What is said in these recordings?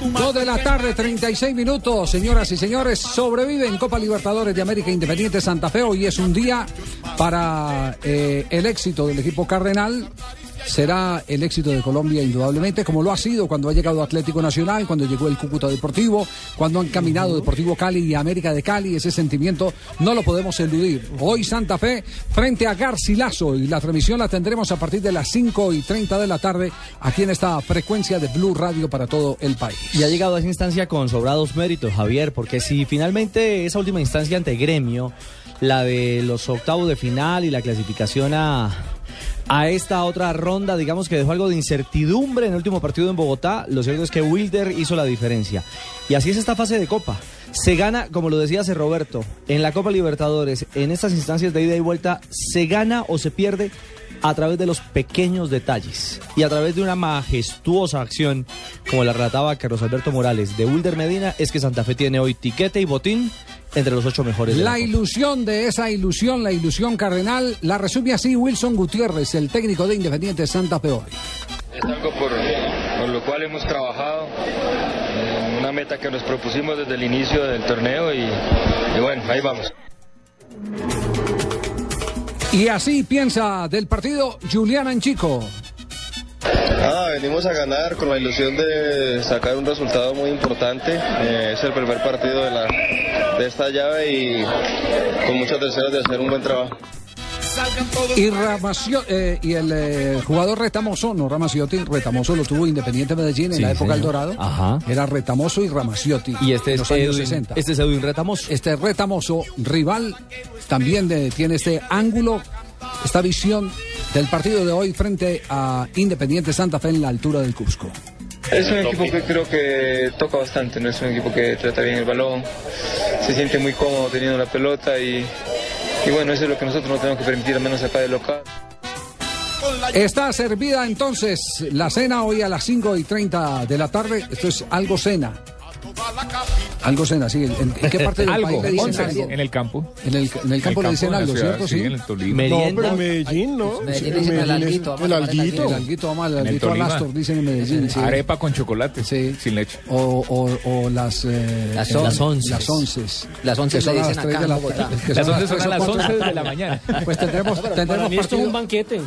Dos de la tarde, 36 minutos, señoras y señores. Sobrevive en Copa Libertadores de América Independiente Santa Fe. Hoy es un día para eh, el éxito del equipo cardenal. Será el éxito de Colombia indudablemente, como lo ha sido cuando ha llegado Atlético Nacional, cuando llegó el Cúcuta Deportivo, cuando han caminado Deportivo Cali y América de Cali. Ese sentimiento no lo podemos eludir. Hoy Santa Fe frente a Garcilaso y la transmisión la tendremos a partir de las 5 y 30 de la tarde aquí en esta frecuencia de Blue Radio para todo el país. Y ha llegado a esa instancia con sobrados méritos, Javier, porque si finalmente esa última instancia ante Gremio, la de los octavos de final y la clasificación a, a esta otra ronda, digamos que dejó algo de incertidumbre en el último partido en Bogotá, lo cierto es que Wilder hizo la diferencia. Y así es esta fase de Copa. Se gana, como lo decía hace Roberto, en la Copa Libertadores, en estas instancias de ida y vuelta, se gana o se pierde a través de los pequeños detalles y a través de una majestuosa acción, como la relataba Carlos Alberto Morales de Wilder Medina, es que Santa Fe tiene hoy tiquete y botín entre los ocho mejores. de La Copa. ilusión de esa ilusión, la ilusión cardenal, la resume así Wilson Gutiérrez, el técnico de Independiente Santa Fe hoy. Es algo por, por lo cual hemos trabajado, eh, una meta que nos propusimos desde el inicio del torneo y, y bueno, ahí vamos. Y así piensa del partido Julián Anchico. Ah, venimos a ganar con la ilusión de sacar un resultado muy importante. Eh, es el primer partido de, la, de esta llave y con muchas deseos de hacer un buen trabajo. Y, Ramacio- eh, y el eh, jugador Retamoso, no Ramaciotti, Retamoso lo tuvo Independiente Medellín en Sí, la época del. Dorado. Ajá. Era Retamoso y Ramaciotti. Y este en es los años Edwin, 60. este es Edwin Retamoso. Este Retamoso, rival, también de- tiene este ángulo, esta visión del partido de hoy frente a Independiente Santa Fe en la altura del Cusco. Es un equipo que creo que toca bastante, no es un equipo que trata bien el balón, se siente muy cómodo teniendo la pelota y, y bueno, eso es lo que nosotros no tenemos que permitir, al menos acá de local. Está servida entonces la cena hoy a las 5 y 30 de la tarde. Esto es algo cena. Algo cena, sí. ¿En, en qué parte del Algo, país le dicen once, algo? en el campo. En el, en el campo En le el dicen campo, algo, ciudad, ¿cierto? sí, Sí. en el Tolima. Merienda. No, pero en Medellín, ¿no? Medellín En dicen el Medellín es alguito, El el alguito. El alguito, vamos, el el alguito Tolima. Alastor, dicen en Medellín. sí. Arepa con chocolate, Sí. sin leche. O, o, o las, eh, Las on- las onces. Las onces. Las once son las dicen tres de la- que Las 11 son a las tres o 11 cuatro. de la mañana. Pues tendremos, esto es un partido, banquete.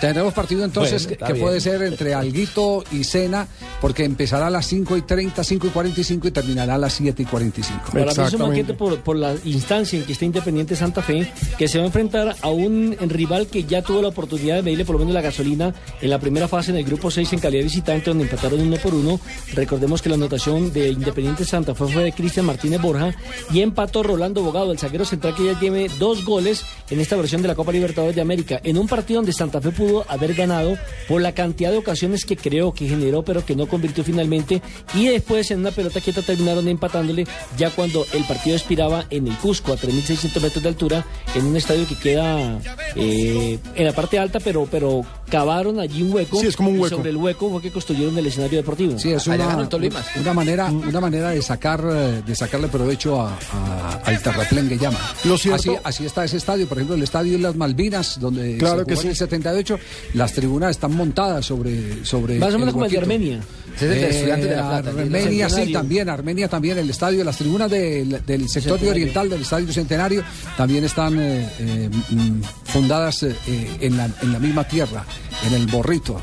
tendremos partido entonces Bueno, que, está que bien. puede ser entre alguito y cena, porque empezará a las 5 y 30, 5 y 45 y terminará a las 7 y 45. Para mí es un banquete por, por la instancia en que está Independiente Santa Fe, que se va a enfrentar a un rival que ya tuvo la oportunidad de medirle por lo menos la gasolina en la primera fase en el grupo 6 en calidad de visitante, donde empataron uno por uno. Recordemos que la anotación de Independiente Santa Fe fue de Cristian Martínez Borja y empató Rolando Bogado, el zaguero central que ya tiene dos goles en esta versión de la Copa Libertadores de América, en un partido donde Santa Fe pudo haber ganado por la cantidad de ocasiones que creó, que generó, pero que no convirtió finalmente. Y después en una pelota quieta terminaron empatándole ya cuando el partido expiraba en el Cusco a 3.600 metros de altura, en un estadio que queda eh, en la parte alta, pero, pero cavaron allí un hueco. Sí, es como un y hueco. sobre el hueco fue que construyeron el escenario deportivo. Sí, es una, una manera, una manera de sacar, eh, de sacarle provecho a, a- al terraplén que llama. Lo cierto- así, así está ese estadio, por ejemplo, el estadio de las Malvinas, donde Claro se que jugó en sí. el 78, las tribunas están montadas sobre, sobre Más o menos como el de. Armenia. Ese es el de Eh, de La Plata. el de Armenia sí, también, Armenia también, el estadio, las tribunas del, del sector oriental del estadio Centenario también están eh, eh, mm, fundadas en, la, en la misma tierra, en el borrito.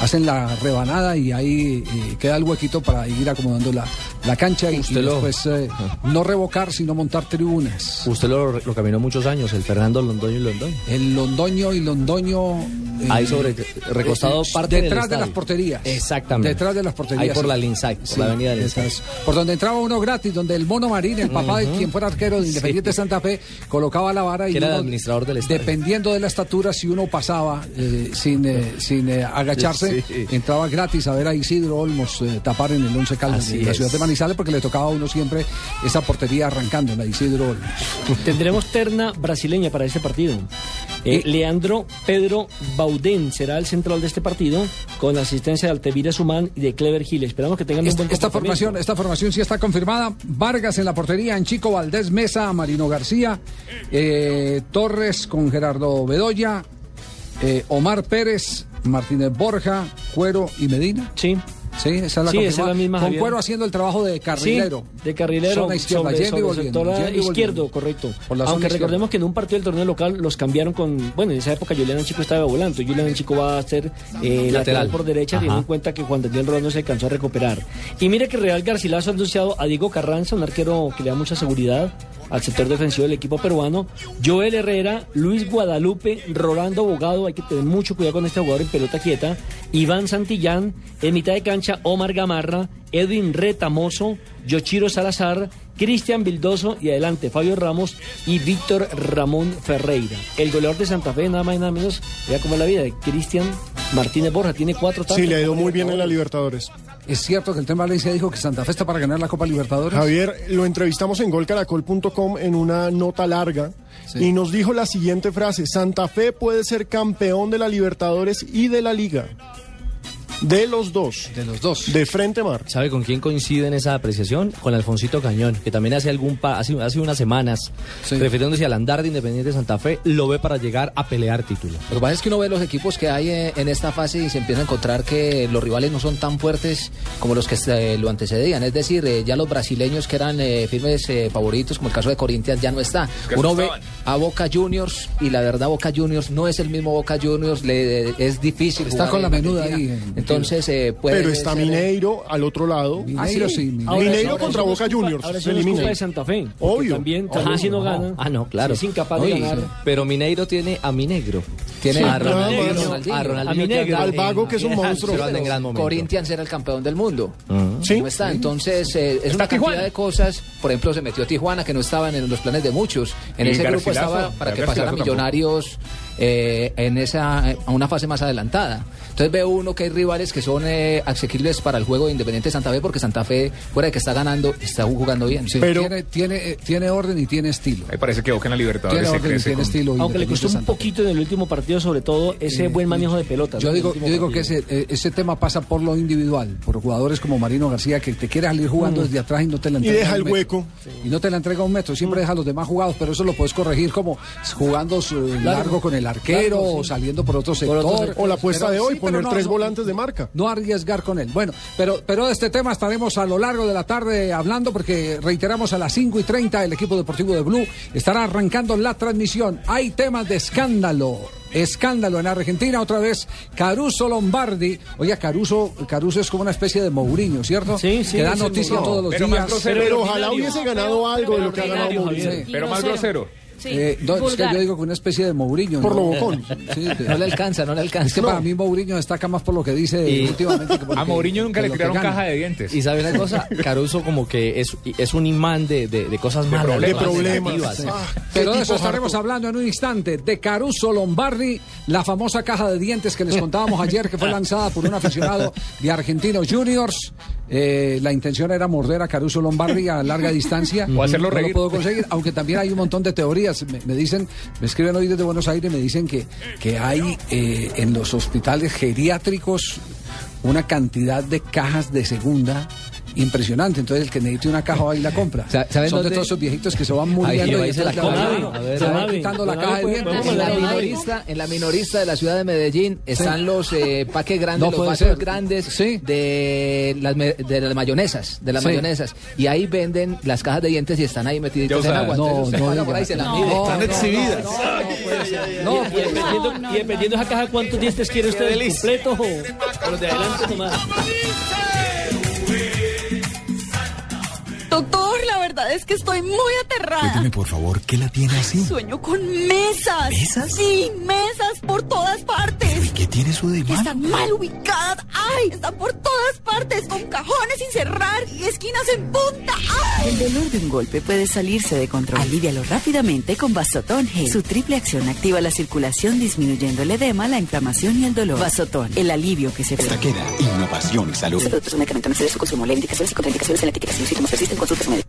Hacen la rebanada y ahí queda el huequito para ir acomodando la, la cancha y, y Usted lo- después eh, no revocar, sino montar tribunas. Usted lo, lo caminó muchos años, el Fernando Londoño y Londoño. El Londoño y Londoño. eh, Ahí sobre, recostado parte del Detrás de las porterías. Exactamente. Detrás de las porterías. Ahí por sí. la Linside, por Sí, la avenida detrás. Por donde entraba uno gratis, donde el Mono Marín, el papá de quien fuera arquero de Independiente Santa Fe, colocaba la vara y era el administrador del estadio. Dependiendo de la estatura, si uno pasaba eh, sin, eh, sin eh, agacharse, Sí. entraba gratis a ver a Isidro Olmos eh, tapar en el Once Caldas de la ciudad de Manizales, porque le tocaba a uno siempre esa portería arrancando, la Isidro Olmos. Tendremos terna brasileña para este partido. Eh, Leandro Pedro Baudén será el central de este partido con la asistencia de Altevira Sumán y de Clever Gil. Esperamos que tengan un Esta, buen esta comportamiento. formación, esta formación sí está confirmada. Vargas en la portería, en Chico Valdés Mesa, Marino García, eh, Torres con Gerardo Bedoya, eh, Omar Pérez, Martínez Borja, Cuero y Medina. Sí. Sí, esa es la, Sí, esa es confirmada. la misma, Con Javier. Cuero haciendo el trabajo de carrilero. Sí, de carrilero Zona izquierda, sobre, sobre volviendo, izquierdo, correcto. Aunque izquierda. recordemos que en un partido del torneo local los cambiaron con, bueno, en esa época Julián Chico estaba volando, Julián Chico va a ser eh, lateral. Lateral. por derecha, teniendo en cuenta que Juan Daniel Rodón no se alcanzó a recuperar. Y mire que Real Garcilaso ha anunciado a Diego Carranza, un arquero que le da mucha seguridad al sector defensivo del equipo peruano, Joel Herrera, Luis Guadalupe, Rolando Abogado, hay que tener mucho cuidado con este jugador en pelota quieta, Iván Santillán, en mitad de cancha Omar Gamarra, Edwin Retamoso, Yochiro Salazar, Cristian Vildoso y adelante Fabio Ramos y Víctor Ramón Ferreira. El goleador de Santa Fe, nada más y nada menos, vea cómo es la vida de Cristian Martínez Borja, tiene cuatro tantos. Sí, le ha ido muy bien en la Libertadores. Es cierto que el tema Valencia dijo que Santa Fe está para ganar la Copa Libertadores. Javier, lo entrevistamos en golcaracol.com en una nota larga Sí. y nos dijo la siguiente frase, Santa Fe puede ser campeón de la Libertadores y de la Liga. De los dos. De los dos. De frente mar. ¿Sabe con quién coincide en esa apreciación? Con Alfonsito Cañón, que también hace algún pa- hace, hace unas semanas, Sí. refiriéndose al andar de Independiente Santa Fe, lo ve para llegar a pelear título. Lo que pasa es que uno ve los equipos que hay eh, en esta fase y se empieza a encontrar que los rivales no son tan fuertes como los que eh, lo antecedían. Es decir, eh, ya los brasileños que eran eh, firmes eh, favoritos, como el caso de Corinthians, ya no está. Que Uno ve a Boca Juniors y la verdad Boca Juniors no es el mismo Boca Juniors, le, es difícil. Está jugar con la en menuda ahí, en- Entonces, eh, puede Pero está ser, Mineiro al otro lado. Mineiro sí, Mineiro. Ahora, Mineiro ahora contra sí Boca culpa- Juniors, Ahora sí se elimina. de Santa Fe. Obvio. También, también si no gana. ah, no, claro. si es incapaz Oye, de ganar. Pero Mineiro tiene a Minegro. Tiene a a Ronaldinho, Ronaldinho. a Ronaldinho A Al vago, que es un monstruo. pero anda en gran momento. Corinthians era el campeón del mundo. Sí. No está, entonces eh, es una cantidad de cosas. Por ejemplo, se metió Tijuana que no estaban en los planes de muchos. En ese grupo estaba para que Garcilaso pasara tampoco. Millonarios eh, en esa eh, a una fase más adelantada. Entonces ve uno que hay rivales que son eh, asequibles para el juego de Independiente Santa Fe porque Santa Fe, fuera de que está ganando, está jugando bien. Sí, tiene, tiene, eh, tiene orden y tiene estilo. Me parece que Boca en la Libertadores Tiene se orden y crece tiene con- estilo. Aunque le costó un poquito en el último partido, sobre todo ese Eh, buen manejo de pelota. Yo digo, yo digo que ese, eh, ese tema pasa por lo individual, por jugadores como Marino García que te quiere salir jugando Mm. desde atrás y no te la Y entrega. deja un el metro. hueco. Y no te la entrega un metro, siempre deja a los demás jugados, pero eso lo puedes corregir como jugando su- largo con el arquero Largo, sí. o saliendo por otro sector. otro sector. O la apuesta de hoy, poner tres volantes de marca. No arriesgar con él. Bueno, pero, pero de este tema estaremos a lo largo de la tarde hablando porque reiteramos a las 5 y 30 el equipo deportivo de Blue estará arrancando la transmisión. Hay temas de escándalo. Escándalo en Argentina, otra vez Caruso Lombardi. Oye, Caruso, Caruso es como una especie de Mourinho, ¿cierto? Sí, sí, Que da el noticia todos los Pero más días. grosero. Pero ojalá hubiese ganado algo de lo que ha ganado Mourinho. Pero más grosero. Eh, no, es que yo digo que una especie de Mourinho. Por ¿no? lo bocón. Sí, de- No le alcanza, no le alcanza. Es que para mí Mourinho destaca más por lo que dice Y- últimamente. que por A Mourinho nunca le tiraron gana. caja de dientes. Y sabe una cosa, Caruso como que es, es un imán de, de, de cosas malas. problemas. De problemas. negativas. Sí. Ah, Pero de eso estaremos harto. hablando en un instante. De Caruso Lombardi, la famosa caja de dientes que les contábamos ayer, que fue lanzada por un aficionado de Argentinos Juniors. Eh, la intención era morder a Caruso Lombardi a larga distancia. O hacerlo no reír. lo puedo conseguir, aunque también hay un montón de teorías. Me, dicen, me escriben hoy desde Buenos Aires, me dicen que, que hay eh, en los hospitales geriátricos una cantidad de cajas de segunda impresionante. Entonces el que necesite una caja va y la compra. Sa- ¿saben Son de dónde? todos esos viejitos que se van muriendo y y se la van- A ver, se van Donavi, quitando la caja de pues, dientes. vamos En la, minorista, en la minorista de la ciudad de Medellín están los eh, paques grandes, No los vasos ser. grandes Sí. de, las, de las mayonesas, de las Sí. mayonesas. Y ahí venden las cajas de dientes y están ahí metiditos Ya en agua. No, no. Están exhibidas. No, y, dependiendo, y dependiendo de esa caja, ¿cuántos dientes quiere usted? ¿Completos o, o los de adelante nomás? Doctor, verdad es que estoy muy aterrada. Cuénteme, por favor, ¿qué la tiene así? Sueño con mesas. ¿Mesas? Sí, mesas por todas partes. ¿Qué tiene eso de están mal ubicadas. ¡Ay! Están por todas partes, con cajones sin cerrar y esquinas en punta. ¡Ay! El dolor de un golpe puede salirse de control. Alívialo rápidamente con Vasotón G. Su triple acción activa la circulación disminuyendo el edema, la inflamación y el dolor. Vasotón, el alivio que se Esta queda innovación y salud. Este su consumo. Las indicaciones y contraindicaciones en la etiqueta. Si los síntomas persisten, consulte a su médico.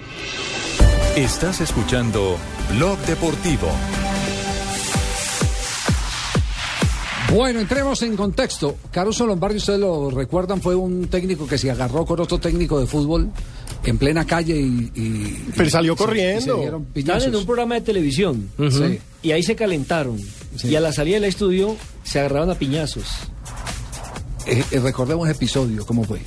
Estás escuchando Blog Deportivo. Bueno, entremos en contexto. Caruso Lombardi, ustedes lo recuerdan, fue un técnico que se agarró con otro técnico de fútbol en plena calle y. y- Pero salió y se- corriendo. y se Estaban en un programa de televisión Sí. y ahí se calentaron. Sí. Y a la salida del estudio se agarraban a piñazos. Eh, eh, recordemos el episodio, ¿cómo fue?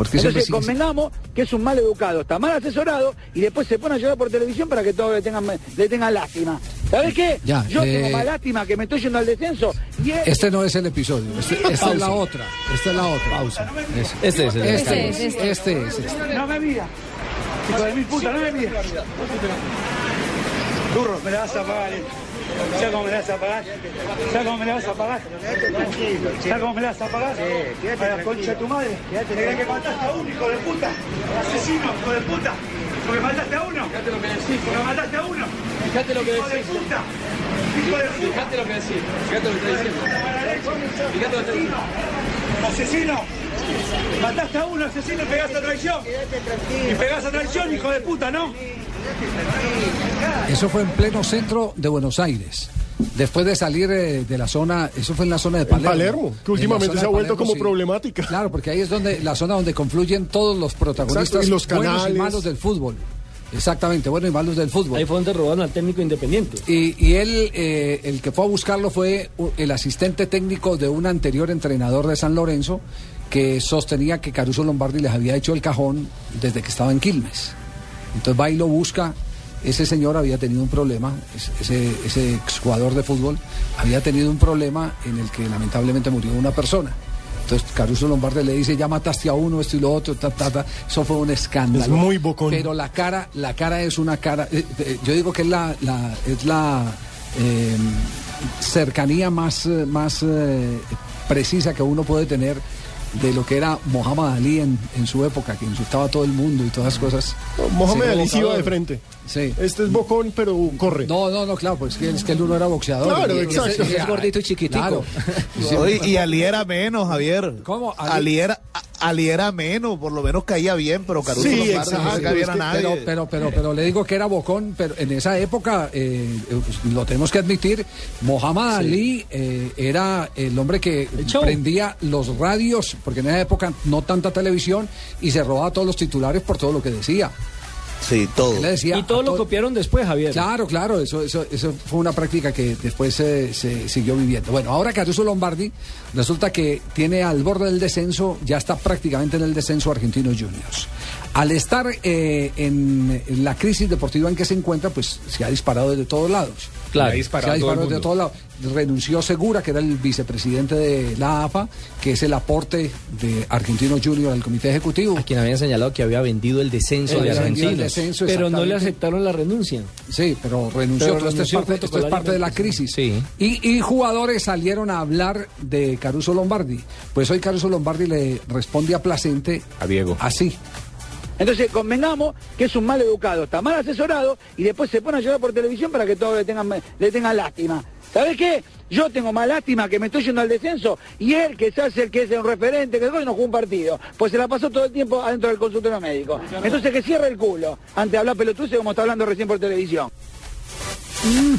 Porque siempre Entonces sigue- convengamos que es un mal educado, está mal asesorado y después se pone a llorar por televisión para que todos le tengan, le tengan lástima. ¿Sabes qué? Ya, Yo eh, tengo más lástima que me estoy yendo al descenso y es- Este no es el episodio, este- esta es la otra. Esta es la otra. Pausa. Este es el- Este Este es, es, este este. es, este. No me mira. Hijo de mil puta, no me mira. Turro, me la vas a pagar. eh. ¿Sabes cómo me la vas a pagar? ¿Sabes cómo me la vas a pagar? ¿Sabes cómo me la vas a pagar? A la concha de tu madre. ¿Crees que mataste a un hijo de puta? Asesino, hijo de puta. Porque mataste a uno. Fíjate lo que decís. Porque mataste a uno. Fíjate lo que decís. Hijo de puta. Hijo de puta. Fíjate lo que decís. Fíjate lo que está diciendo. Fíjate lo que Asesino. Asesino. Mataste a uno, asesino, y pegaste a traición. Y pegaste a traición, hijo de puta, ¿no? Eso fue en pleno centro de Buenos Aires. Después de salir eh, de la zona, eso fue en la zona de Palermo. Palermo, que En últimamente se ha vuelto Palermo, como sí. problemática. Claro, porque ahí es donde la zona donde confluyen todos los protagonistas Exacto, y los buenos y canales. malos del fútbol. Exactamente, buenos y malos del fútbol. Ahí fue donde robaron al técnico independiente. Y, y él, eh, el que fue a buscarlo fue u- el asistente técnico de un anterior entrenador de San Lorenzo que sostenía que Caruso Lombardi les había hecho el cajón desde que estaba en Quilmes. Entonces va y lo busca ese señor había tenido un problema, es- ese, ese exjugador de fútbol había tenido un problema en el que lamentablemente murió una persona. Entonces Caruso Lombardi le dice, ya mataste a uno, esto y lo otro, ta, ta, ta. Eso fue un escándalo. Es muy bocón. Pero la cara, la cara es una cara, eh, eh, yo digo que es la, la- es la eh, cercanía más, más precisa que uno puede tener de lo que era Mohamed Ali en, en su época, que insultaba a todo el mundo y todas esas cosas. Mohamed Ali sí iba de frente. Sí. Este es bocón, pero corre. No, no, no, claro, pues es que, es que el uno era boxeador. Claro, Y- y- exacto. y- Es gordito y chiquitico. Claro. Oye, y Ali era menos, Javier. ¿Cómo? Ali- Ali era, Ali era menos, por lo menos caía bien, pero Caruso Sí, Lombardi exacto, no se caía es a que- nadie. Pero, pero, pero, pero le digo que era bocón, pero en esa época, eh, eh, pues, lo tenemos que admitir, Mohamed Ali eh, era el hombre que prendía los radios, porque en esa época no tanta televisión, y se robaba todos los titulares por todo lo que decía. Sí, todo. Él le decía Y todo lo todo- copiaron después, Javier. Claro, claro, eso, eso, eso fue una práctica que después se, se siguió viviendo. Bueno, ahora Caruso Lombardi resulta que tiene al borde del descenso, ya está prácticamente en el descenso Argentinos Juniors. Al estar eh, en, en la crisis deportiva en que se encuentra, pues se ha disparado desde todos lados. Claro. Ha disparado se ha a todo lados. Renunció Segura, que era el vicepresidente de la AFA, que es el aporte de Argentinos Juniors al comité ejecutivo. A quien habían señalado que había vendido el descenso de Argentinos. descenso, Pero no le aceptaron la renuncia. Sí, pero renunció. Pero Todo esto es parte, esto es parte de la crisis. Sí. Y, y jugadores salieron a hablar de Caruso Lombardi. Pues hoy Caruso Lombardi le responde a Placente A Diego. así. Entonces, convengamos que es un mal educado, está mal asesorado y después se pone a llorar por televisión para que todos le tengan, le tengan lástima. ¿Sabes qué? Yo tengo más lástima que me estoy yendo al descenso y él, que se hace el que es un referente, que hoy no jugó un partido, pues se la pasó todo el tiempo adentro del consultorio médico. Entonces, que cierre el culo ante hablar pelotuce como está hablando recién por televisión.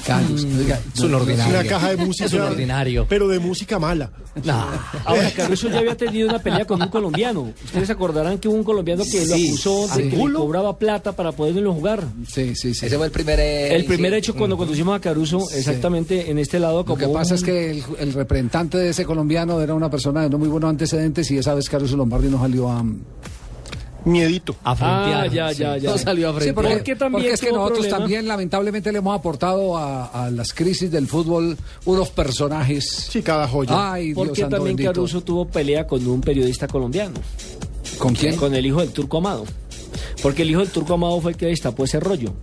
Carlos, oiga, Es un no, ordinario. Una caja de música. Es un ordinario. Pero de música mala. No. Ahora, Caruso ya había tenido una pelea con un colombiano. Ustedes se acordarán que hubo un colombiano que lo Sí, acusó de que le cobraba plata para poderlo jugar. Sí, sí, sí. Ese fue el primer... eh, El primer sí. hecho cuando conducimos a Caruso, exactamente en este lado, Lo como que pasa un- es que el, el representante de ese colombiano era una persona de no muy buenos antecedentes y esa vez Caruso Lombardi no salió a... Miedito. A Ah, ya, ya, ya. No salió a Sí, frente. porque, Porque también porque es que nosotros problema. también lamentablemente le hemos aportado a, a las crisis del fútbol unos personajes. Sí, cada joya. Ay, Dios Porque santo también bendito. Caruso tuvo pelea con un periodista colombiano. ¿Con quién? Con el hijo del turco Amado. Porque el hijo del turco Amado fue el que destapó ese rollo.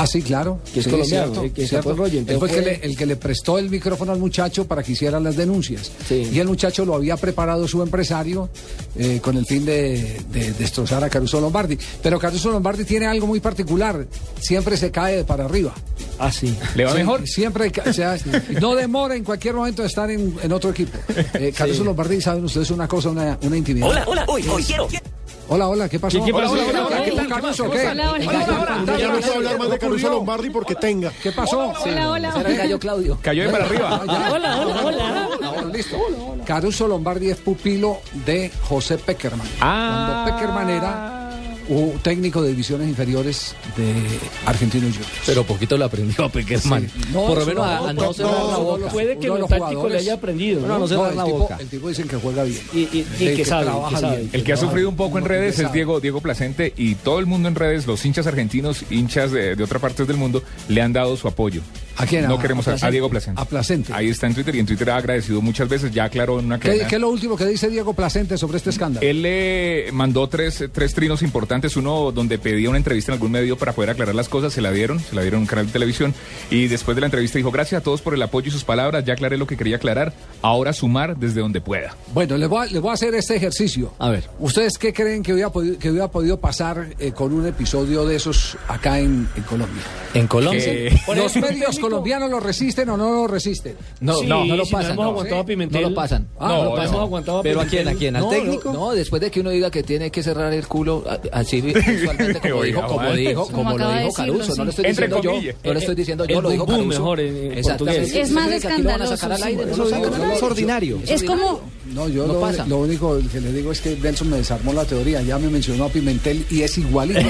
Ah, sí, claro. Que es Sí, colombiano, cierto, eh, que el rollo, Él fue el que, le, el que le prestó el micrófono al muchacho para que hiciera las denuncias. Sí. Y el muchacho lo había preparado su empresario eh, con el fin de, de destrozar a Caruso Lombardi. Pero Caruso Lombardi tiene algo muy particular. Siempre se cae de para arriba. Ah, sí. ¿Le va Sí, mejor? Siempre, o sea, no demora en cualquier momento de estar en, en otro equipo. Eh, Caruso Lombardi, saben ustedes una cosa, una, una intimidad. Hola, hola, hoy, hoy quiero. Hola, hola, ¿qué pasó? ¿Qué- pasó? hola, hola, Hola, hola, ¿qué hola, tal, Caruso? ¿Qué? hola, hola, Hola, Ya no puedo hablar más de Caruso Lombardi porque tenga. ¿Qué pasó? Hola, hola. El gallo Claudio. Cayó de para arriba. Hola, hola, hola. Listo. Caruso Lombardi es pupilo de José Peckerman. Ah. Cuando Peckerman era un técnico de divisiones inferiores de Argentinos Juniors. Pero poquito lo aprendió a Peckerman. Sí. No, Por lo menos a, no, a no cerrar no, la boca. Puede que lo táctico le haya aprendido. No, no, ¿no? cerrar el la tipo, boca. el tipo dicen que juega bien. Y, y- y De que sabe, trabaja que sabe. bien. El que ha sufrido un poco en redes es. Diego, Diego Placente y todo el mundo en redes, los hinchas argentinos, hinchas de, de otras partes del mundo, le han dado su apoyo. ¿A quién? No A- queremos a. Diego Placente. A Placente. Ahí está en Twitter y en Twitter ha agradecido muchas veces, ya aclaró en una ¿Qué, qué es lo último que dice Diego Placente sobre este escándalo? Él le mandó tres, tres trinos importantes, uno donde pedía una entrevista en algún medio para poder aclarar las cosas, se la dieron, se la dieron en un canal de televisión y después de la entrevista dijo, gracias a todos por el apoyo y sus palabras, ya aclaré lo que quería aclarar, ahora sumar desde donde pueda. Bueno, les voy, a, les voy a hacer este ejercicio. A ver. ¿Ustedes qué creen que hubiera podido, que hubiera podido pasar eh, con un episodio de esos acá en, en Colombia? En Colombia. Que- ¿Los medios colombianos lo resisten o no lo resisten? No, Sí, no, no lo si no pasan. hemos no. aguantado a Pimentel. No lo pasan. Ah, no, hemos aguantado a ¿Pero a quién, a quién? ¿Al No, técnico? No, después de que uno diga que tiene que cerrar el culo, así visualmente como dijo, como dijo, Como lo dijo Caruso, no lo estoy Entre diciendo yo, no lo estoy diciendo El yo, lo dijo Caruso. mejor en- portugués. Es más ¿Ustedes creen que aquí lo escandaloso, lo Es ordinario. Es como, No, yo No lo, pasa. lo único que le digo es que Benson me desarmó la teoría. Ya me mencionó a Pimentel y es igualito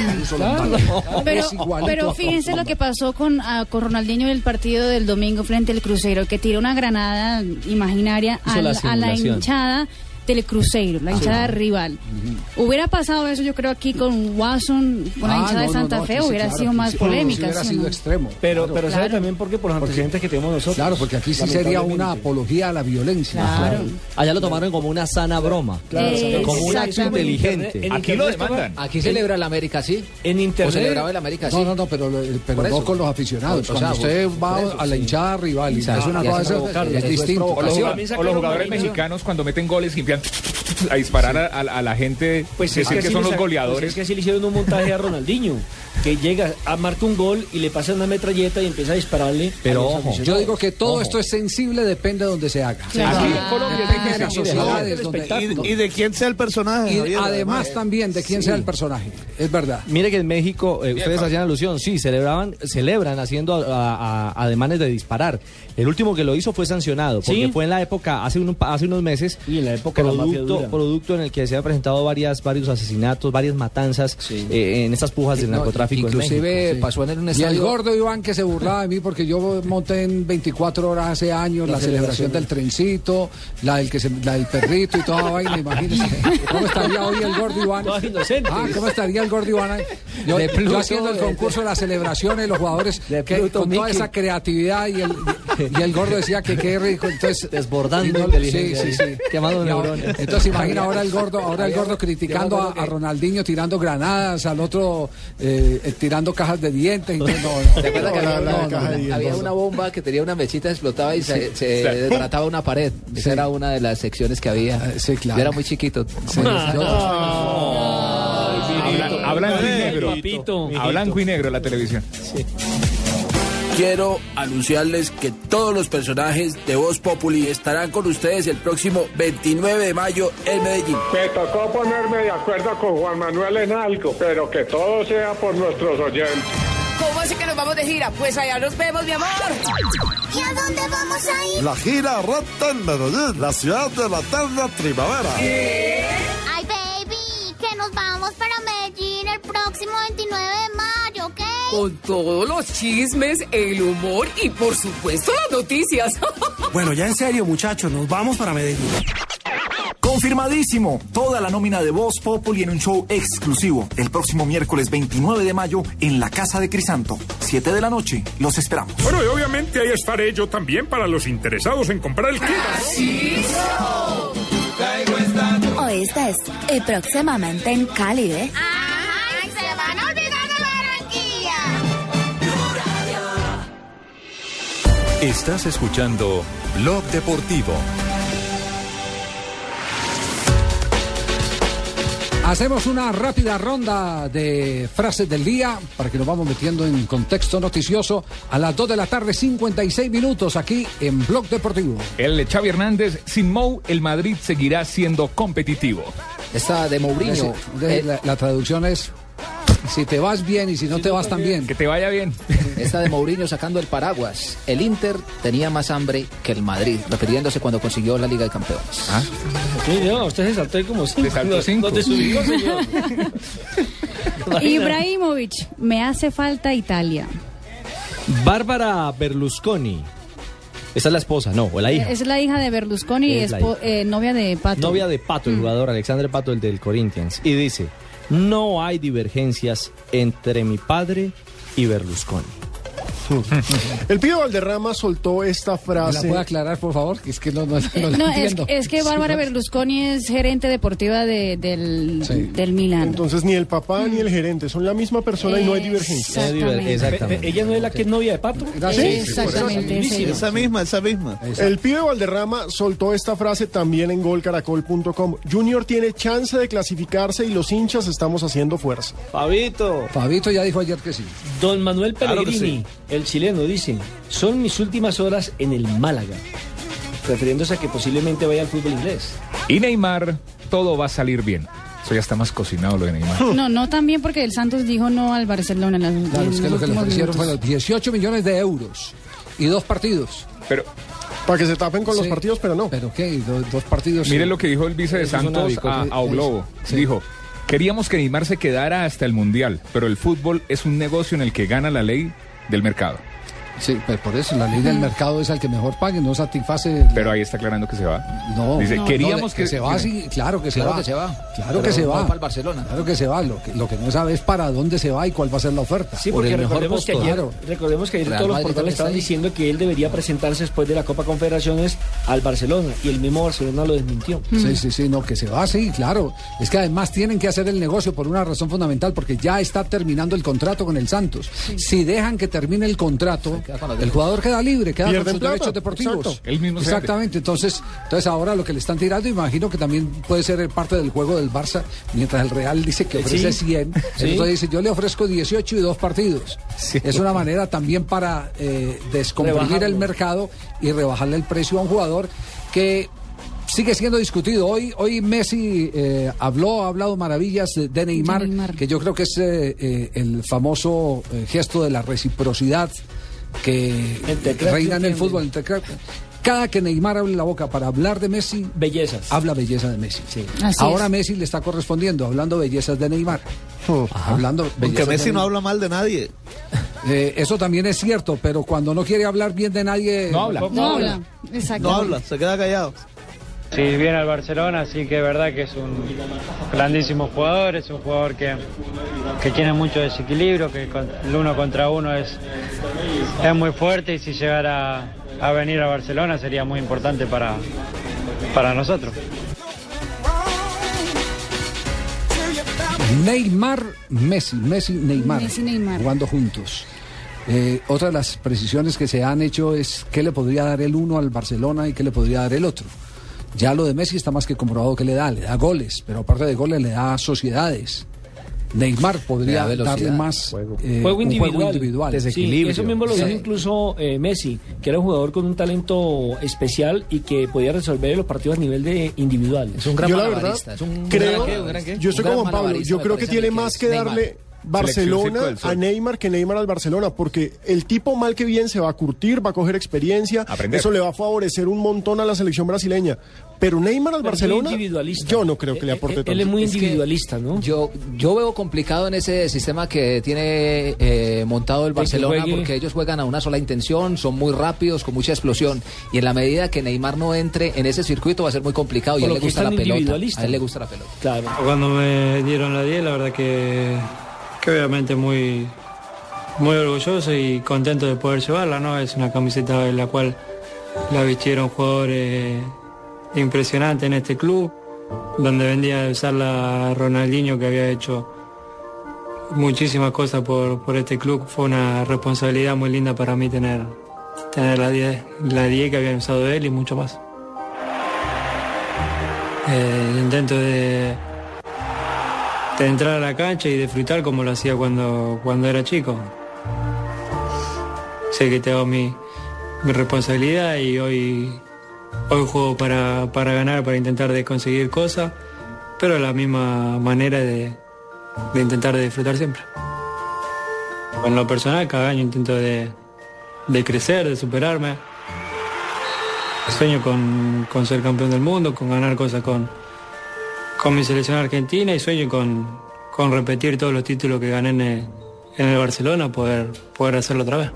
pero, Es igualito pero a fíjense lo que pasó con, ah, con Ronaldinho en el partido del domingo frente al Cruzeiro, que tiró una granada imaginaria Hizo al- la a la hinchada del Cruzeiro, la hinchada Sí. rival. Hubiera pasado eso, yo creo, aquí con Watson, con la Ah, hinchada no, de Santa no, Fe, hubiera claro, sido más sí, polémica. hubiera ¿sí o sido no? extremo. Pero, claro. pero ¿sabe Claro. también por qué? Por los antecedentes que tenemos nosotros. Claro, porque aquí sí sería una apología a la violencia. Claro. Allá lo tomaron como una sana broma. Claro, Eh, como un acto inteligente. En Aquí lo demandan. Aquí celebra el América, ¿sí? En O internet. celebraba el América, sí. No, no, no, pero, pero no eso. con los aficionados. O sea, Cuando usted va eso, a la hinchada rival y hace una cosa, es distinto. O los, También o jugadores mexicanos cuando meten goles y a disparar a, a- a la gente, Pues es decir que, así son los goleadores. pues es que así le hicieron un montaje a Ronaldinho, que llega a marca un gol y le pasa una metralleta y empieza a dispararle. Pero a ojo. Yo digo que todo Ojo. esto es sensible, depende de donde se haga. Claro. Aquí en Colombia es Depende de las difícil. sociedades. el donde- espectáculo. Y, y de quién sea el personaje. y Javier, además también de quién sea el personaje. Es verdad. Mire que en México, eh, ustedes hacían alusión, sí, celebraban, celebran haciendo a- a- a- ademanes de disparar. El último que lo hizo fue sancionado, porque ¿Sí? fue en la época, hace, un- hace unos meses, Y en la época producto, producto en el que se han presentado varias, varios asesinatos, varias matanzas eh, en estas pujas del No, narcotráfico. en inclusive México, sí. pasó en un Y el estadio... gordo Iván que se burlaba de mí porque yo monté en 24 horas hace años la, celebración del trencito, la del, que se- la del perrito y toda la vaina, imagínese. ¿Cómo estaría hoy el gordo Iván? Ah, ¿cómo estaría el gordo Iván? Yo, yo haciendo el concurso de las celebraciones, los jugadores que, con toda esa creatividad y el, y el gordo decía que qué rico, entonces Desbordando no- inteligencia, sí, sí, sí. quemando Entonces imagina ahora el gordo, ahora el gordo criticando a, a Ronaldinho tirando granadas, al otro eh, eh, tirando cajas de dientes. y todo. No, no. ¿Te acuerdas que No, la- había, no, una bomba que tenía una mechita, explotaba y se, se desbarataba una pared? Esa era una de las secciones que había. Ah, sí, claro. Yo era muy chiquito. Sí, yo- en blanco y negro. Papito. A blanco y negro la televisión. Quiero anunciarles que todos los personajes de Voz Populi estarán con ustedes el próximo 29 de mayo en Medellín. Me tocó ponerme de acuerdo con Juan Manuel en algo, pero que todo sea por nuestros oyentes. ¿Cómo así que nos vamos de gira? Pues allá nos vemos, mi amor. ¿Y a dónde vamos a ir? La gira rota en Medellín, la ciudad de la eterna primavera. Ay, baby, que nos vamos para Medellín el próximo 29 de mayo. Con todos los chismes, el humor y por supuesto las noticias. Bueno, ya en serio, muchachos, nos vamos para Medellín. Confirmadísimo, toda la nómina de Voz Populi en un show exclusivo el próximo miércoles 29 de mayo en la Casa de Crisanto. 7 de la noche, los esperamos. Bueno, y obviamente ahí estaré yo también para los interesados en comprar el kit. Oíste, eh, próximamente en Cali, ¿eh? Estás escuchando Blog Deportivo. Hacemos una rápida ronda de frases del día para que nos vamos metiendo en contexto noticioso a las 2 de la tarde, 56 minutos aquí en Blog Deportivo. El Xavi Hernández, sin Mou, el Madrid seguirá siendo competitivo. Esta de Mourinho. De- eh, la, la traducción es si te vas bien y si no te vas tan bien. Que te vaya bien. Esta de Mourinho sacando el paraguas. El Inter tenía más hambre que el Madrid, refiriéndose cuando consiguió la Liga de Campeones. Ah. Sí, no, usted se saltó ahí como cinco. saltó cinco. ¿Dónde subió, señor? Ibrahimovic, me hace falta Italia. Bárbara Berlusconi. Esa es la esposa, no, o la hija. Es la hija de Berlusconi, Es espo- eh, novia de Pato. Novia de Pato, el jugador Alexander Pato, el del Corinthians. Y dice, no hay divergencias entre mi padre y Berlusconi. El pibe Valderrama soltó esta ¿Me frase. la puede aclarar, por favor? Que es que no, no, no es, entiendo. es que Bárbara Berlusconi es gerente deportiva de- del, del Milan. Entonces ni el papá ni el gerente son la misma persona y no hay divergencia. Pe- ¿Ella no es la que es novia de Pato? Sí, Exactamente, Sí, ese. Esa misma, esa misma. El pibe Valderrama soltó esta frase también en golcaracol.com. Junior tiene chance de clasificarse y los hinchas estamos haciendo fuerza. Fabito. Fabito ya dijo ayer que sí. Don Manuel Claro Pellegrini, el chileno, dice, son mis últimas horas en el Málaga, refiriéndose a que posiblemente vaya al fútbol inglés. Y Neymar, todo va a salir bien. Eso ya está más cocinado lo de Neymar. No, no también porque el Santos dijo no al Barcelona en, las, Claro, en es que lo que le ofrecieron minutos. fueron 18 millones de euros y dos partidos. Pero Para que se tapen con los partidos, pero no. ¿Pero qué? Do- dos partidos. mire sí. lo que dijo el vice de Eso Santos a, a Oglobo. Sí. Dijo, queríamos que Neymar se quedara hasta el Mundial, pero el fútbol es un negocio en el que gana la ley del mercado. Sí, pues por eso la ley del mercado es al que mejor pague, no satisface. Pero ahí está aclarando que se va. No, Dice, no, queríamos no, que, se va, sí, claro que se Claro va. que se va. Claro Pero que se va. para el Barcelona. Claro que se va. Lo que, lo que no sabe es para dónde se va y cuál va a ser la oferta. Sí, Por porque recordemos que, ayer, claro. recordemos que ayer Real todos los portales estaban diciendo que él debería presentarse después de la Copa Confederaciones al Barcelona y el mismo Barcelona lo desmintió. Sí, sí, sí, no, que se va, sí, claro. Es que además tienen que hacer el negocio por una razón fundamental, porque ya está terminando el contrato con el Santos. Si dejan que termine el contrato, el jugador queda libre, queda con sus plata, derechos deportivos. exacto. Él mismo se Exactamente, entonces, entonces ahora lo que le están tirando, imagino que también puede ser parte del juego del Barça, mientras el Real dice que ofrece Sí, 100, sí. el otro dice yo le ofrezco 18 y dos partidos. Es una manera también para eh, descomprimir Rebajarlo. el mercado y rebajarle el precio a un jugador que sigue siendo discutido. Hoy, hoy Messi eh, habló, ha hablado maravillas de, de Neymar, De Neymar. que yo creo que es eh, eh, el famoso eh, gesto de la reciprocidad que reina en el fútbol. entre. Cada que Neymar abre la boca para hablar de Messi, Bellezas. habla belleza de Messi. Ahora es. Messi le está correspondiendo, hablando bellezas de Neymar. Hablando Porque de Messi no habla mal de nadie. Eh, eso también es cierto, pero cuando no quiere hablar bien de nadie... No habla. No habla. No habla, se queda callado. Sí, viene al Barcelona, sí que es verdad que es un grandísimo jugador, es un jugador que, que tiene mucho desequilibrio, que con- el uno contra uno es, es muy fuerte y si llegara a venir a Barcelona sería muy importante para, para nosotros. Neymar, Messi, Messi, Neymar, Messi, Neymar. jugando juntos. Eh, otra de las precisiones que se han hecho es qué le podría dar el uno al Barcelona y qué le podría dar el otro. Ya lo de Messi está más que comprobado que le da, le da goles, pero aparte de goles le da sociedades. Neymar podría darle más eh, juego un individual. juego individual. Sí, eso mismo lo dijo Sí. incluso eh, Messi, que era un jugador con un talento especial y que podía resolver los partidos a nivel de individual. Es un Yo la verdad creo, yo estoy como Juan Pablo, yo creo que tiene más que darle Barcelona a Neymar que Neymar al Barcelona, porque el tipo mal que bien se va a curtir, va a coger experiencia, Aprender. eso le va a favorecer un montón a la selección brasileña. Pero Neymar al Pero Barcelona, yo no creo que le aporte tanto. Él es muy Es que individualista, ¿no? Yo, yo veo complicado en ese sistema que tiene eh, montado el Barcelona porque ellos juegan a una sola intención, son muy rápidos, con mucha explosión. Y en la medida que Neymar no entre en ese circuito va a ser muy complicado. Y a él le gusta la pelota. individualista. A él le gusta la pelota. Claro. Cuando me dieron la 10, la verdad que, que obviamente muy, muy orgulloso y contento de poder llevarla, ¿no? Es una camiseta en la cual la vistieron jugadores impresionantes en este club, donde vendía de usarla Ronaldinho que había hecho muchísimas cosas por, por este club. Fue una responsabilidad muy linda para mí tener, tener la 10, la 10 que había usado él y mucho más. Eh, el intento de, de entrar a la cancha y disfrutar como lo hacía cuando, cuando era chico. Sé que tengo mi, mi responsabilidad y hoy, hoy juego para, para ganar, para intentar conseguir cosas, pero la misma manera de, de intentar de disfrutar siempre. En lo personal, cada año intento de, de crecer, de superarme. Sueño con, con ser campeón del mundo, con ganar cosas con, con mi selección argentina y sueño con, con repetir todos los títulos que gané en el, Barcelona, poder, poder hacerlo otra vez.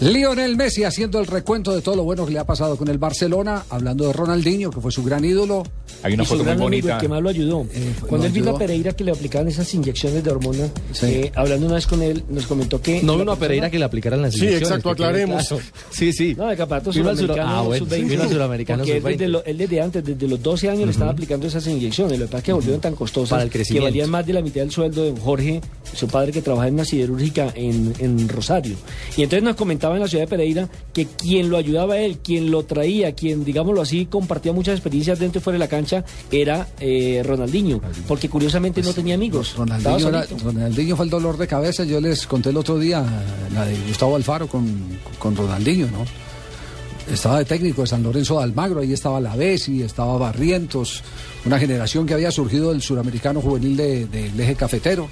Lionel Messi haciendo el recuento de todo lo bueno que le ha pasado con el Barcelona, hablando de Ronaldinho, que fue su gran ídolo. Hay una Y su foto muy gran amigo, bonita. el que más lo ayudó. Cuando lo él vino a Pereira que le aplicaban esas inyecciones de hormona, Sí. eh, hablando una vez con él, nos comentó que... No vino a Pereira que le aplicaran las Sí, inyecciones. exacto, que quede aclaremos. claro. Sí, sí. No, de campeonato Vino al suramericano Sura- ah, bueno, sub-20. vino al suramericano él sub-20. desde, lo- él desde antes, desde los 12 años, le estaba aplicando esas inyecciones. Lo que pasa es que volvieron tan costosas Para el que crecimiento. valían más de la mitad del sueldo de Jorge, su padre que trabaja en una siderúrgica en, en Rosario. Y entonces nos comentaba en la ciudad de Pereira que quien lo ayudaba a él, quien lo traía, quien, digámoslo así, compartía muchas experiencias dentro y fuera de la cancha, era eh, Ronaldinho. Porque curiosamente no tenía amigos. Ronaldinho, era- solito. Ronaldinho fue el dolor de cabeza. Yo les conté el otro día la de Gustavo Alfaro con, con Ronaldinho, ¿no? Estaba de técnico de San Lorenzo de Almagro, ahí estaba La Bessi, estaba Barrientos, una generación que había surgido del suramericano juvenil de- del eje cafetero.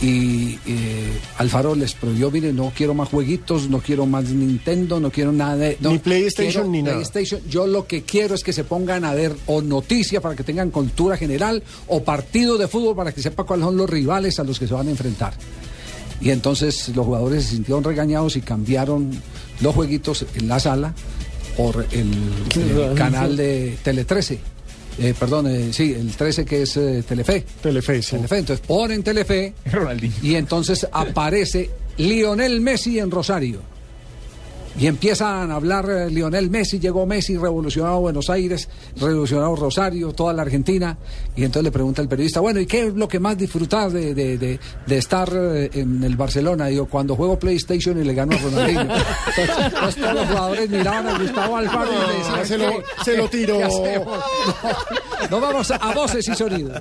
Y eh, Alfaro les prohibió, mire, no quiero más jueguitos, no quiero más Nintendo, no quiero nada de... no, Ni PlayStation ni nada. PlayStation. Yo lo que quiero es que se pongan a ver o noticias para que tengan cultura general o partidos de fútbol para que sepa cuáles son los rivales a los que se van a enfrentar. Y entonces los jugadores se sintieron regañados y cambiaron los jueguitos en la sala por el, el canal de Tele 13. Eh, perdón, eh, sí, el 13 que es eh, Telefe. Telefe, sí. Telefe. Entonces ponen Telefe y entonces aparece Lionel Messi en Rosario. Y empiezan a hablar eh, Lionel Messi, llegó Messi, revolucionado Buenos Aires, revolucionado Rosario, toda la Argentina. Y entonces le pregunta el periodista, bueno, ¿y qué es lo que más disfrutas de, de- de- de estar eh, en el Barcelona? Digo, cuando juego PlayStation y le gano a Ronaldinho. Entonces, entonces todos los jugadores miraban a Gustavo Alfaro y le decían, se lo- "¿Qué- se lo tiró". qué hacemos?". No, no vamos a, a voces y sonidos.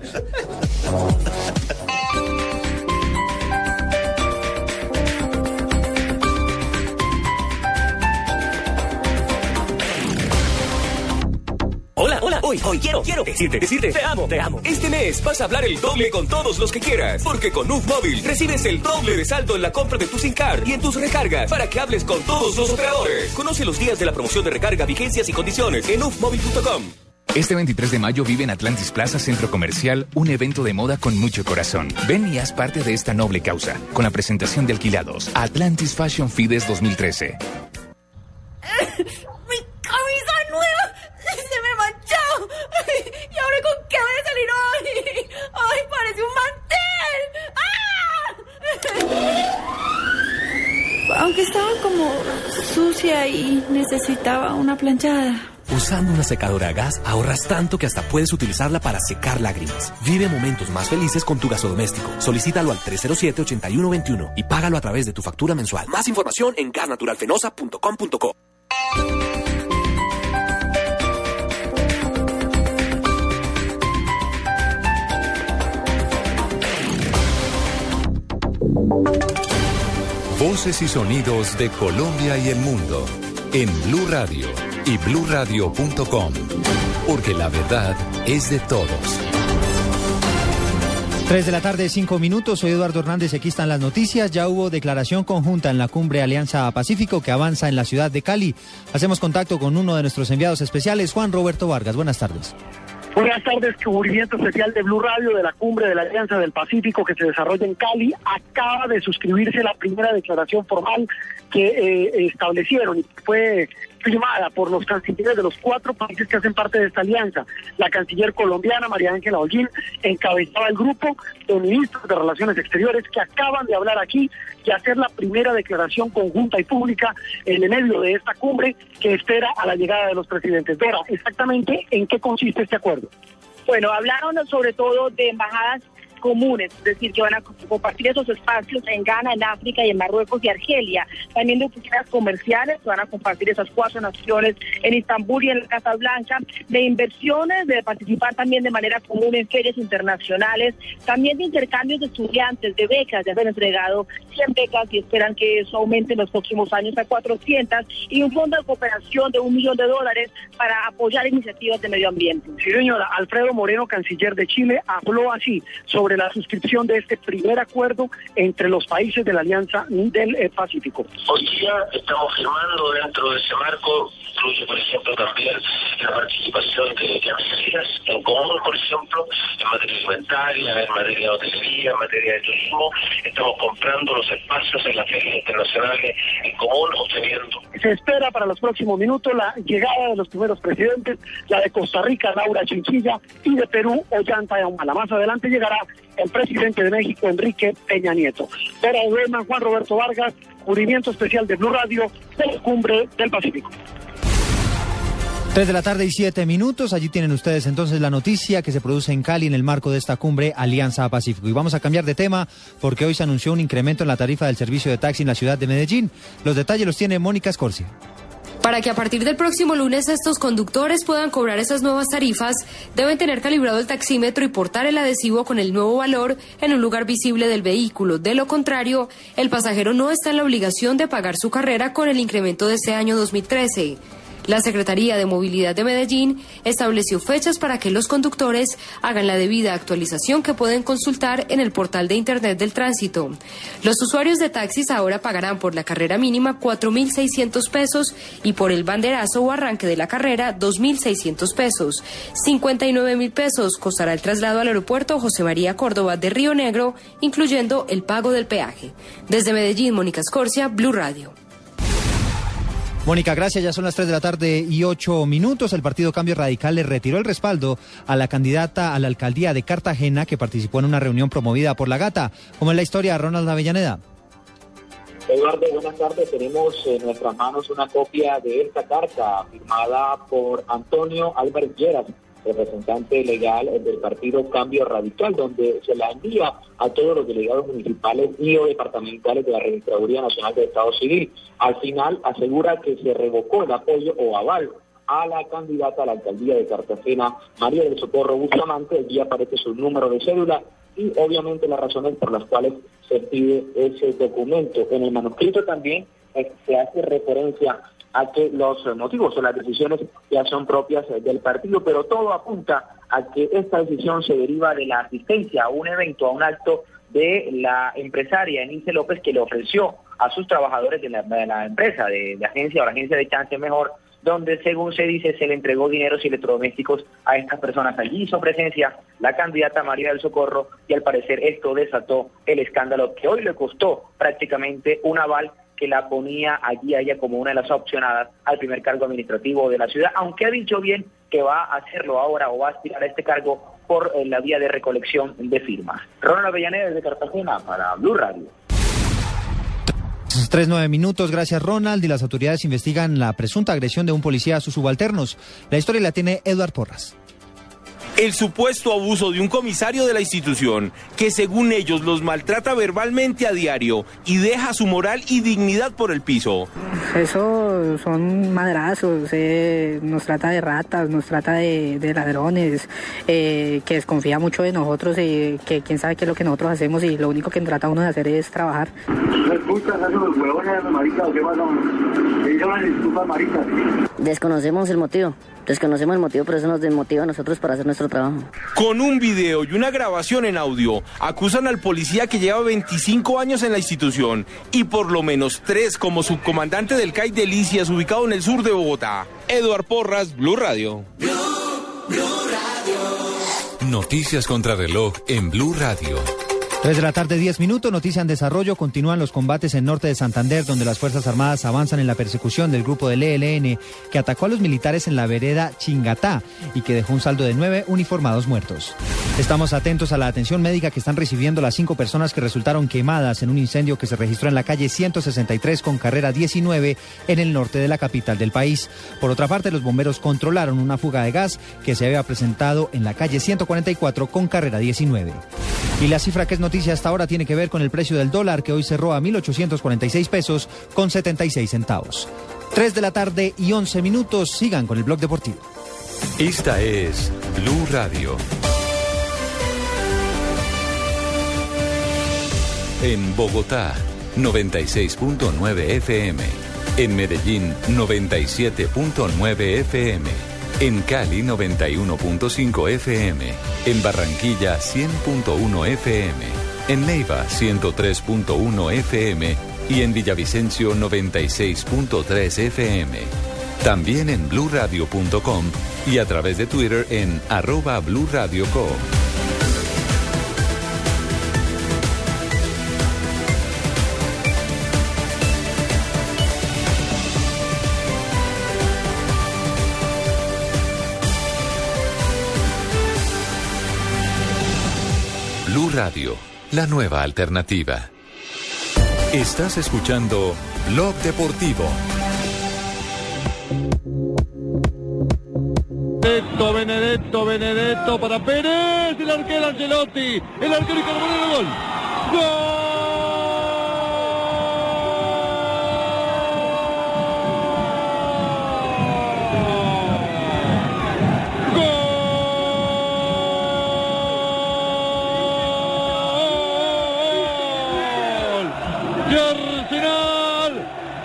Hoy, hoy quiero, quiero decirte, decirte, te amo, te amo. Este mes vas a hablar el doble con todos los que quieras, porque con UF Móvil recibes el doble de saldo en la compra de tu SIM card y en tus recargas para que hables con todos los operadores. Conoce los días de la promoción de recarga, vigencias y condiciones en ufmóvil.com. Este 23 de mayo vive en Atlantis Plaza Centro Comercial un evento de moda con mucho corazón. Ven y haz parte de esta noble causa con la presentación de alquilados Atlantis Fashion Fides 2013. ¡Mi camisa nueva! ¡Se me manchó! Ay, ¿Y ahora con qué voy a salir hoy? ¡Ay, parece un mantel! ¡Ah! Aunque estaba como sucia y necesitaba una planchada. Usando una secadora a gas ahorras tanto que hasta puedes utilizarla para secar lágrimas. Vive momentos más felices con tu gasodoméstico. Solicítalo al 307-8121 y págalo a través de tu factura mensual. Más información en gasnaturalfenosa.com.co. Voces y sonidos de Colombia y el mundo en Blue Radio y bluradio.com, porque la verdad es de todos. 3 de la tarde, 5 minutos. Soy Eduardo Hernández. Aquí están las noticias. Ya hubo declaración conjunta en la cumbre Alianza Pacífico que avanza en la ciudad de Cali. Hacemos contacto con uno de nuestros enviados especiales, Juan Roberto Vargas. Buenas tardes. Buenas tardes, cubrimiento especial de Blue Radio de la cumbre de la Alianza del Pacífico que se desarrolla en Cali. Acaba de suscribirse la primera declaración formal que eh, establecieron y fue firmada por los cancilleres de los cuatro países que hacen parte de esta alianza. La canciller colombiana María Ángela Holguín encabezaba el grupo de ministros de Relaciones Exteriores que acaban de hablar aquí y hacer la primera declaración conjunta y pública en el medio de esta cumbre que espera a la llegada de los presidentes. Dora, exactamente en qué consiste este acuerdo. Bueno, hablaron sobre todo de embajadas comunes, es decir, que van a compartir esos espacios en Ghana, en África y en Marruecos y Argelia. También de oficinas comerciales, que van a compartir esas cuatro naciones en Istambul y en la Casa Blanca, de inversiones, de participar también de manera común en ferias internacionales, también de intercambios de estudiantes, de becas, ya se entregado 100 becas y esperan que eso aumente en los próximos años a 400 y un fondo de cooperación de un millón de dólares para apoyar iniciativas de medio ambiente. Señora. Alfredo Moreno, canciller de Chile, habló así sobre la suscripción de este primer acuerdo entre los países de la Alianza del eh, Pacífico. Hoy día estamos firmando dentro de ese marco, incluye por ejemplo también la participación de, de empresas en común, por ejemplo, en materia alimentaria, en materia de hotelería, en materia de turismo. Estamos comprando los espacios en las ferias internacionales en común, obteniendo Se espera para los próximos minutos la llegada de los primeros presidentes, la de Costa Rica, Laura Chinchilla, y de Perú, Ollanta Humala. Más adelante llegará el presidente de México, Enrique Peña Nieto. Dora Uberman, Juan Roberto Vargas, cubrimiento especial de Blue Radio de la Cumbre del Pacífico. 3 de la tarde y 7 minutos. Allí tienen ustedes entonces la noticia que se produce en Cali en el marco de esta cumbre Alianza Pacífico. Y vamos a cambiar de tema porque hoy se anunció un incremento en la tarifa del servicio de taxi en la ciudad de Medellín. Los detalles los tiene Mónica Scorsia. Para que a partir del próximo lunes estos conductores puedan cobrar esas nuevas tarifas, deben tener calibrado el taxímetro y portar el adhesivo con el nuevo valor en un lugar visible del vehículo. De lo contrario, el pasajero no está en la obligación de pagar su carrera con el incremento de este año 2013. La Secretaría de Movilidad de Medellín estableció fechas para que los conductores hagan la debida actualización que pueden consultar en el portal de Internet del Tránsito. Los usuarios de taxis ahora pagarán por la carrera mínima 4.600 pesos y por el banderazo o arranque de la carrera 2.600 pesos. 59.000 pesos costará el traslado al aeropuerto José María Córdoba de Río Negro, incluyendo el pago del peaje. Desde Medellín, Mónica Escorcia, Blue Radio. Mónica, gracias. Ya son las 3 de la tarde y 8 minutos. El Partido Cambio Radical le retiró el respaldo a la candidata a la alcaldía de Cartagena que participó en una reunión promovida por la Gata. ¿Cómo es la historia, Ronald Avellaneda? Eduardo, buenas tardes. Tenemos en nuestras manos una copia de esta carta firmada por Antonio Álvarez Lleras, representante legal del partido Cambio Radical, donde se la envía a todos los delegados municipales y o departamentales de la Registraduría Nacional de Estado Civil. Al final asegura que se revocó el apoyo o aval a la candidata a la alcaldía de Cartagena, María del Socorro Bustamante. Allí aparece su número de cédula y obviamente las razones por las cuales se pide ese documento. En el manuscrito también eh, se hace referencia a que los motivos o las decisiones ya son propias eh, del partido, pero todo apunta a que esta decisión se deriva de la asistencia a un evento, a un acto de la empresaria Enice López que le ofreció a sus trabajadores de la, empresa, de, de agencia o la agencia de chance mejor, donde según se dice se le entregó dineros y electrodomésticos a estas personas. Allí hizo presencia la candidata María del Socorro y al parecer esto desató el escándalo que hoy le costó prácticamente un aval que la ponía allí a ella como una de las opcionadas al primer cargo administrativo de la ciudad, aunque ha dicho bien que va a hacerlo ahora o va a aspirar a este cargo por eh, la vía de recolección de firmas. Ronald Avellaneda desde Cartagena para Blue Radio. Tres nueve minutos, gracias Ronald. Y las autoridades investigan la presunta agresión de un policía a sus subalternos. La historia la tiene Eduard Porras. El supuesto abuso de un comisario de la institución, que según ellos los maltrata verbalmente a diario y deja su moral y dignidad por el piso. Eso son madrazos, eh, nos trata de ratas, nos trata de, de ladrones, eh, que desconfía mucho de nosotros y que quién sabe qué es lo que nosotros hacemos y lo único que trata uno de hacer es trabajar. Desconocemos el motivo. Desconocemos el motivo, pero eso nos desmotiva a nosotros para hacer nuestro trabajo. Con un video y una grabación en audio, acusan al policía que lleva 25 años en la institución y por lo menos tres como subcomandante del CAI Delicias ubicado en el sur de Bogotá. Eduard Porras, Blue Radio. Noticias contra reloj en Blue Radio. 3 de la tarde, 10 minutos, noticia en desarrollo. Continúan los combates en norte de Santander, donde las Fuerzas Armadas avanzan en la persecución del grupo del ELN que atacó a los militares en la vereda Chingatá y que dejó un saldo de nueve uniformados muertos. Estamos atentos a la atención médica que están recibiendo las cinco personas que resultaron quemadas en un incendio que se registró en la calle 163 con carrera 19 en el norte de la capital del país. Por otra parte, los bomberos controlaron una fuga de gas que se había presentado en la calle 144 con carrera 19. Y la cifra que es noticia hasta ahora tiene que ver con el precio del dólar que hoy cerró a 1.846 pesos con 76 centavos. 3 de la tarde y 11 minutos. Sigan con el blog deportivo. Esta es Blue Radio. En Bogotá, 96.9 FM. En Medellín, 97.9 FM. En Cali 91.5 FM, en Barranquilla 100.1 FM, en Neiva 103.1 FM y en Villavicencio 96.3 FM. También en bluradio.com y a través de Twitter en arroba bluradio.co. Blue Radio, la nueva alternativa. Estás escuchando Blog Deportivo. Benedetto, Benedetto, Benedetto para Pérez, el arquero Angelotti, el arquero y Carbonero, gol. ¡Gol!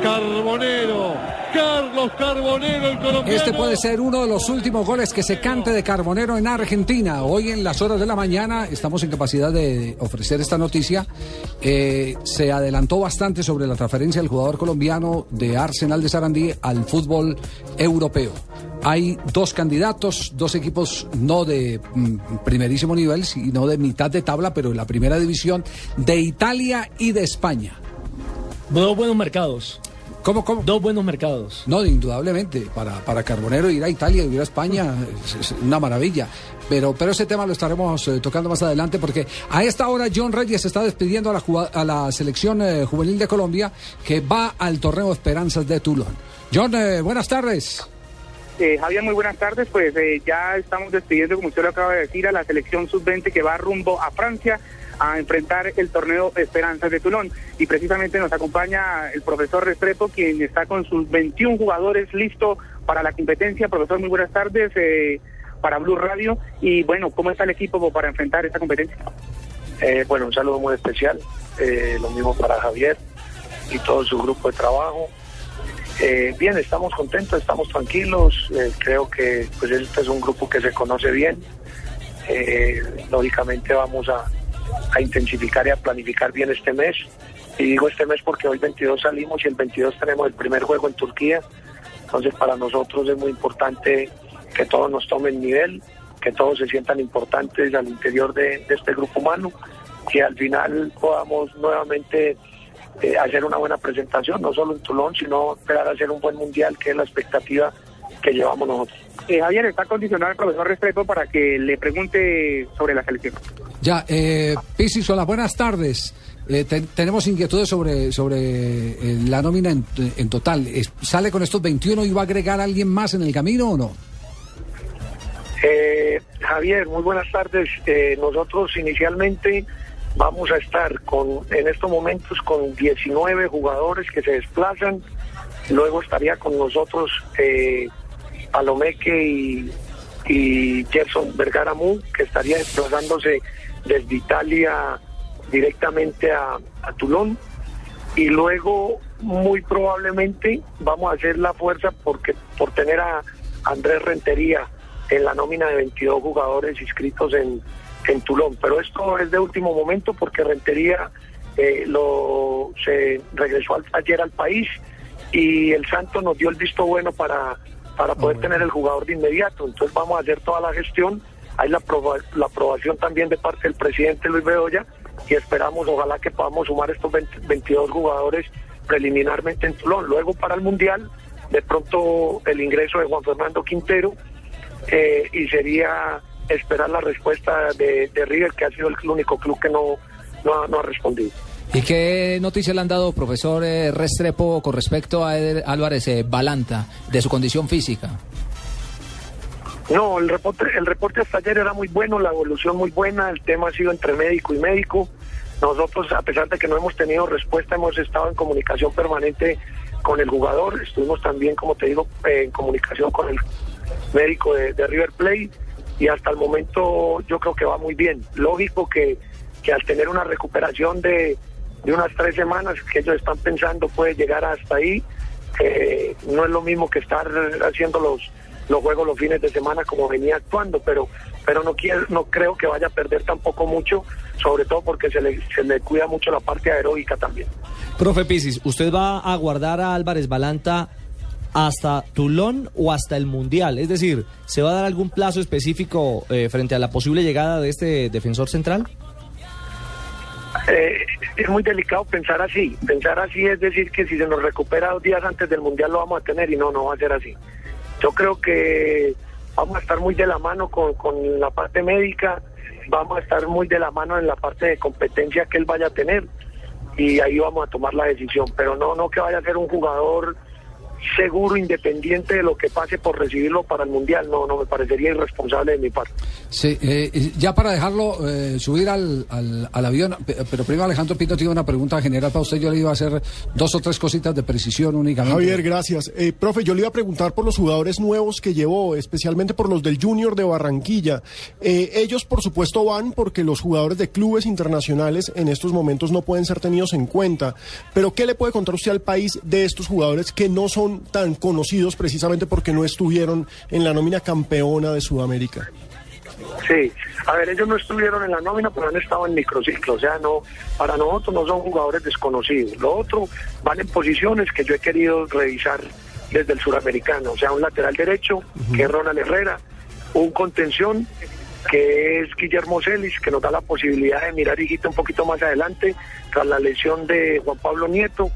Carbonero, Carlos Carbonero, el colombiano. Este puede ser uno de los últimos goles que se cante de Carbonero en Argentina. Hoy en las horas de la mañana estamos en capacidad de ofrecer esta noticia. Eh, se adelantó bastante sobre la transferencia del jugador colombiano de Arsenal de Sarandí al fútbol europeo. Hay dos candidatos, dos equipos no de mm, primerísimo nivel, sino de mitad de tabla, pero en la primera división de Italia y de España. Dos buenos mercados. ¿Cómo, cómo? Dos buenos mercados. No, indudablemente. Para, para Carbonero ir a Italia, ir a España, es, es una maravilla. Pero, pero ese tema lo estaremos eh, tocando más adelante porque a esta hora John Reyes está despidiendo a la, a la selección eh, juvenil de Colombia que va al torneo Esperanzas de Toulon. John, eh, buenas tardes. Eh, Javier, muy buenas tardes. Pues eh, ya estamos despidiendo, como usted lo acaba de decir, a la selección sub-20 que va rumbo a Francia a enfrentar el torneo Esperanzas de Toulon. Y precisamente nos acompaña el profesor Restrepo, quien está con sus 21 jugadores listo para la competencia. Profesor, muy buenas tardes eh, para Blue Radio. Y bueno, ¿cómo está el equipo para enfrentar esta competencia? Eh, bueno, un saludo muy especial, eh, lo mismo para Javier y todo su grupo de trabajo. Eh, bien, estamos contentos, estamos tranquilos, eh, creo que pues este es un grupo que se conoce bien. Lógicamente vamos a, a intensificar y a planificar bien este mes. Y digo este mes porque hoy 22 salimos y el 22 tenemos el primer juego en Turquía. Entonces para nosotros es muy importante que todos nos tomen nivel, que todos se sientan importantes al interior de, este grupo humano, que al final podamos nuevamente eh, hacer una buena presentación, no solo en Toulon, sino esperar a hacer un buen mundial, que es la expectativa que llevamos nosotros. Eh, Javier, está condicionado el profesor Restrepo para que le pregunte sobre la selección. Ya, eh, Pisis, hola, buenas tardes. Eh, te- tenemos inquietudes sobre, sobre eh, la nómina en, en total. Es- ¿Sale con estos 21 y va a agregar a alguien más en el camino o no? Eh, Javier, muy buenas tardes. Eh, nosotros inicialmente vamos a estar con, en estos momentos con 19 jugadores que se desplazan. Luego estaría con nosotros eh, Palomeque y, y Gerson Vergara Mu, que estaría desplazándose desde Italia directamente a, a Toulon. Y luego, muy probablemente, vamos a hacer la fuerza porque por tener a Andrés Rentería en la nómina de 22 jugadores inscritos en, en Toulon. Pero esto es de último momento porque Rentería eh, lo, se regresó ayer al país y el Santo nos dio el visto bueno para, para poder tener el jugador de inmediato. Entonces vamos a hacer toda la gestión. Hay la, la aprobación también de parte del presidente Luis Bedoya y esperamos, ojalá que podamos sumar estos 20 22 jugadores preliminarmente en Toulon. Luego para el Mundial, de pronto el ingreso de Juan Fernando Quintero eh, y sería esperar la respuesta de, de River, que ha sido el único club que no, no, ha- no ha respondido. ¿Y qué noticias le han dado, profesor eh, Restrepo, con respecto a Eder Álvarez eh, Balanta, de su condición física? No, el reporte, el reporte hasta ayer era muy bueno, la evolución muy buena, el tema ha sido entre médico y médico. Nosotros, a pesar de que no hemos tenido respuesta, hemos estado en comunicación permanente con el jugador. Estuvimos también, como te digo, en comunicación con el médico de, de River Plate y hasta el momento yo creo que va muy bien. Lógico que, que al tener una recuperación de, de unas tres semanas que ellos están pensando puede llegar hasta ahí. No es lo mismo que estar haciendo los los juegos los fines de semana como venía actuando, pero pero no quiero, no creo que vaya a perder tampoco mucho, sobre todo porque se le, se le cuida mucho la parte aeróbica también. Profe Pisis, ¿usted va a guardar a Álvarez Balanta hasta Toulon o hasta el Mundial? Es decir, ¿se va a dar algún plazo específico eh, frente a la posible llegada de este defensor central? Eh, es muy delicado pensar así. Pensar así es decir que si se nos recupera dos días antes del Mundial lo vamos a tener y no, no va a ser así. Yo creo que vamos a estar muy de la mano con, con la parte médica, vamos a estar muy de la mano en la parte de competencia que él vaya a tener y ahí vamos a tomar la decisión. Pero no, no que vaya a ser un jugador seguro, independiente de lo que pase por recibirlo para el Mundial. No, no me parecería irresponsable de mi parte. Sí, eh, ya para dejarlo eh, subir al, al, al avión, pe- pero primero Alejandro Pinto tiene una pregunta general para usted. Yo le iba a hacer dos o tres cositas de precisión únicamente. Javier, gracias. Eh, profe, yo le iba a preguntar por los jugadores nuevos que llevó, especialmente por los del Junior de Barranquilla. Eh, ellos, por supuesto, van porque los jugadores de clubes internacionales en estos momentos no pueden ser tenidos en cuenta. Pero, ¿qué le puede contar usted al país de estos jugadores que no son son tan conocidos precisamente porque no estuvieron en la nómina campeona de Sudamérica. Sí, a ver, ellos no estuvieron en la nómina, pero han estado en microciclo, o sea, no, para nosotros no son jugadores desconocidos. Lo otro van en posiciones que yo he querido revisar desde el suramericano, o sea, un lateral derecho, que es Ronald Herrera, un contención, que es Guillermo Celis, que nos da la posibilidad de mirar hijita un poquito más adelante, tras la lesión de Juan Pablo Nieto,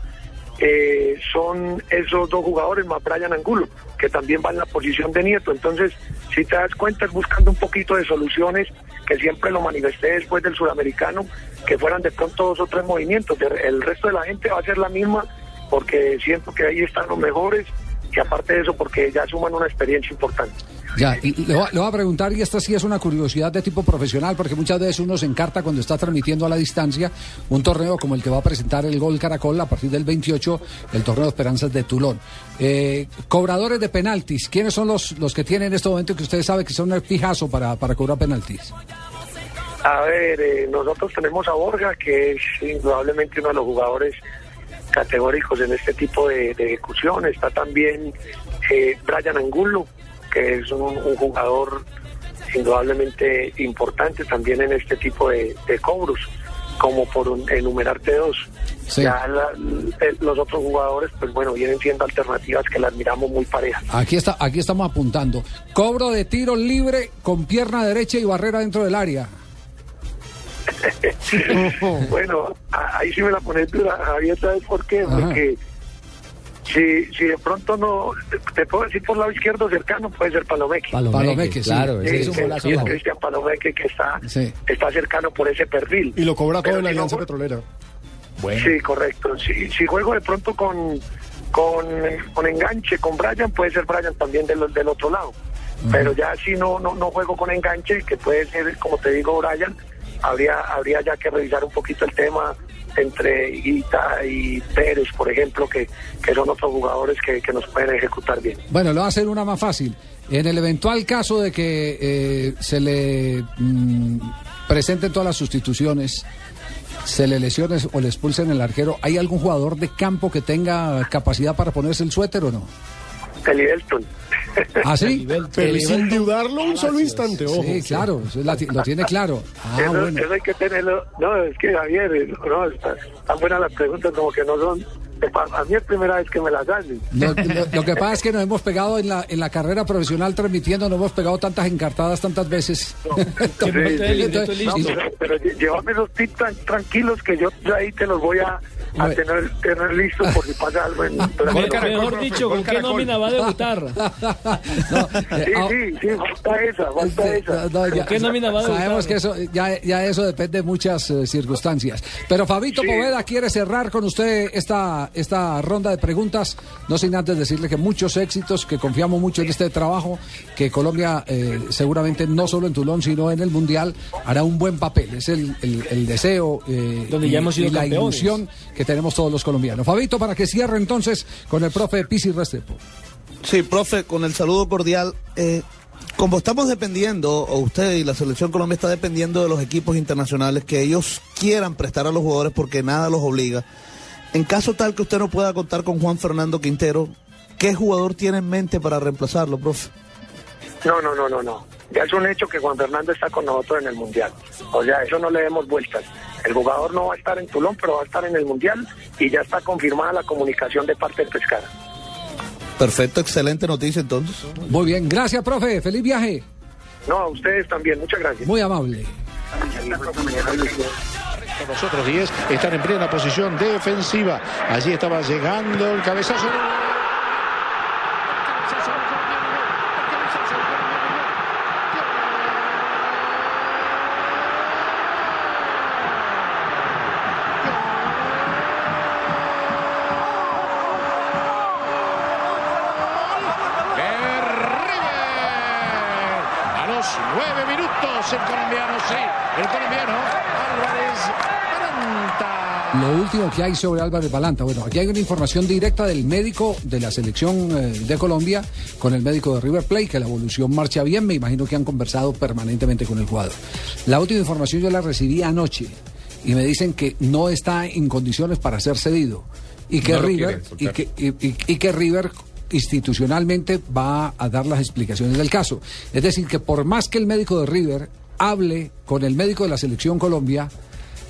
eh, son esos dos jugadores más Brian Angulo, que también van en la posición de Nieto. Entonces, si te das cuenta, es buscando un poquito de soluciones, que siempre lo manifesté después del sudamericano, que fueran de pronto dos o tres movimientos. El resto de la gente va a ser la misma, porque siento que ahí están los mejores, y aparte de eso, porque ya suman una experiencia importante. Ya, y le voy, a- preguntar, y esta sí es una curiosidad de tipo profesional, porque muchas veces uno se encarta cuando está transmitiendo a la distancia un torneo como el que va a presentar el Gol Caracol a partir del 28, el torneo de Esperanzas de Tulón. Eh, cobradores de penaltis, ¿quiénes son los, los que tienen en este momento que ustedes saben que son el fijazo para, para cobrar penaltis? A ver, eh, nosotros tenemos a Borja, que es indudablemente uno de los jugadores categóricos en este tipo de, de ejecución. Está también eh, Brian Angulo, que es un, un jugador indudablemente importante también en este tipo de, de cobros, como por un- enumerarte dos. Sí. Ya la- el- los otros jugadores, pues bueno, vienen siendo alternativas que las miramos muy parejas. Aquí, está, aquí estamos apuntando. Cobro de tiro libre con pierna derecha y barrera dentro del área. bueno, ahí sí me la pones dura, Javier, ¿sabes por qué? Ajá. Porque si, si de pronto no, te puedo decir por lado izquierdo cercano, puede ser Palomeque. Palomeque, Palomeque, sí. claro, ese es un que- golazo y es. Cristian Palomeque que está, Sí. está cercano por ese perfil. Y lo cobra todo en la Alianza Petrolera. Sí, correcto. Si, si juego de pronto con, con, con enganche, con Brian, puede ser Brian también del, del otro lado. Pero ya si no, no, no juego con enganche, que puede ser, como te digo, Brian, habría, habría ya que revisar un poquito el tema entre Guita y Pérez, por ejemplo, que, que son otros jugadores que, que nos pueden ejecutar bien. Bueno, le voy a hacer una más fácil. En el eventual caso de que eh, se le mm, presenten todas las sustituciones, se le lesione o le expulsen el arquero, ¿hay algún jugador de campo que tenga capacidad para ponerse el suéter o no? El Livelton. ¿Ah, sí? Pero sin dudarlo un solo instante, ojo. Sí, claro, eso la lo tiene claro. Ah, eso, bueno. eso hay que tenerlo. No, es que Javier, eh, no, está- están buenas las preguntas, como que no son. A mí es primera vez que me las hacen. Lo, lo- lo que pasa es que nos hemos pegado en la, en la carrera profesional transmitiendo, nos hemos pegado tantas encartadas tantas veces. Sí, sí, Entonces, no, pero, pero llévame esos tips tan tranquilos que yo ahí te los voy a, a tener, tener listos por si pasa algo en Mejor, dicho, ¿con qué nómina va a debutar? Sí, sí, sí, falta esa, falta esa. No, ya- ¿Con qué nómina va a debutar? Sabemos que eso ya, ya eso depende de muchas eh, circunstancias. Pero Fabito Poveda quiere cerrar con usted esta, esta ronda de preguntas. No sin antes decirle que muchos éxitos, que confiamos mucho en este trabajo, que Colombia eh, seguramente no solo en Tulón, sino en el Mundial hará un buen papel. Es el, el- el deseo eh, Donde y, ya hemos sido y la ilusión que tenemos todos los colombianos. Fabito, para que cierre entonces con el profe Pisi Restrepo. Sí, profe, con el saludo cordial. eh, como estamos dependiendo, o usted y la selección Colombia está dependiendo de los equipos internacionales, que ellos quieran prestar a los jugadores porque nada los obliga. En caso tal que usted no pueda contar con Juan Fernando Quintero, ¿qué jugador tiene en mente para reemplazarlo, profe? No, no, no, no, no. Ya es un hecho que Juan Fernando está con nosotros en el Mundial. O sea, eso no le demos vueltas. El jugador no va a estar en Tulón, pero va a estar en el Mundial y ya está confirmada la comunicación de parte del Pescara. Perfecto, excelente noticia entonces. Muy bien, gracias, profe. Feliz viaje. No, a ustedes también. Muchas gracias. Muy amable. Los otros 10 están en plena posición defensiva. Allí estaba llegando el cabezazo. A los nueve minutos el colombiano, sí, el colombiano Álvarez Balanta. Lo último que hay sobre Álvarez Balanta. Bueno, aquí hay una información directa del médico de la selección eh, de Colombia con el médico de River Plate, que la evolución marcha bien. Me imagino que han conversado permanentemente con el jugador. La última información yo la recibí anoche y me dicen que no está en condiciones para ser cedido, y que No River quieren y soltar. que, y, y- y que River institucionalmente va a dar las explicaciones del caso. Es decir, que por más que el médico de River hable con el médico de la selección Colombia,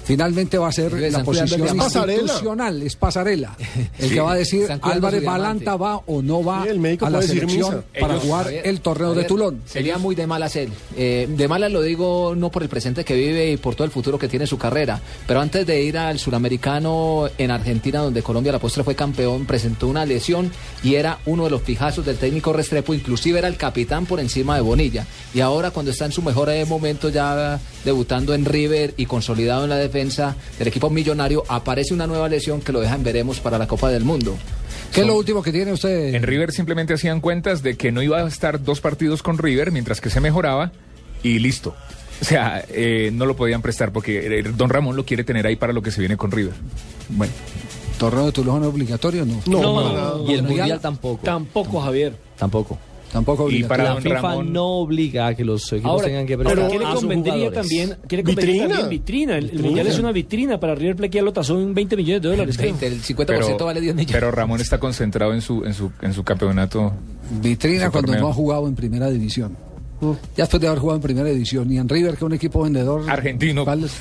finalmente va a ser la posición institucional, es pasarela, el Sí. que va a decir Álvarez. Balanta va o no va Sí, el médico a la selección para Ellos- jugar el torneo de Tulón. Sería muy de malas él. Eh, de malas lo digo no por el presente que vive y por todo el futuro que tiene su carrera, pero antes de ir al suramericano en Argentina, donde Colombia a la postre fue campeón, presentó una lesión y era uno de los fijazos del técnico Restrepo, inclusive era el capitán por encima de Bonilla. Y ahora cuando está en su mejor momento ya debutando en River y consolidado en la defensa del equipo millonario, aparece una nueva lesión que lo deja en veremos para la Copa del Mundo. ¿Qué es lo último que tiene usted? En River simplemente hacían cuentas de que no iba a estar dos partidos con River mientras que se mejoraba y listo. O sea, eh, no lo podían prestar porque Don Ramón lo quiere tener ahí para lo que se viene con River. Bueno, ¿torneo de Tulón es obligatorio no? No, No, nada. y el mundial tampoco. Tampoco, Javier. Tampoco. Tampoco Y obligatorio. para la Don FIFA Ramón- no obliga a que los equipos Ahora, tengan que pero prestar ¿qué le convendría también? ¿Qué le convendría Vitrina. también? Vitrina. El, el Vitrina. mundial es una vitrina para River Plate que ya lo tasó en 20 millones de dólares. creo. 20, el 50% vale 10 millones. pero Ramón está concentrado en su, en su, en su campeonato. Vitrina Su cuando torneo. no ha jugado en primera división. Ya después de haber jugado en primera división y en River, que es un equipo vendedor. Argentino. ¿cuál es?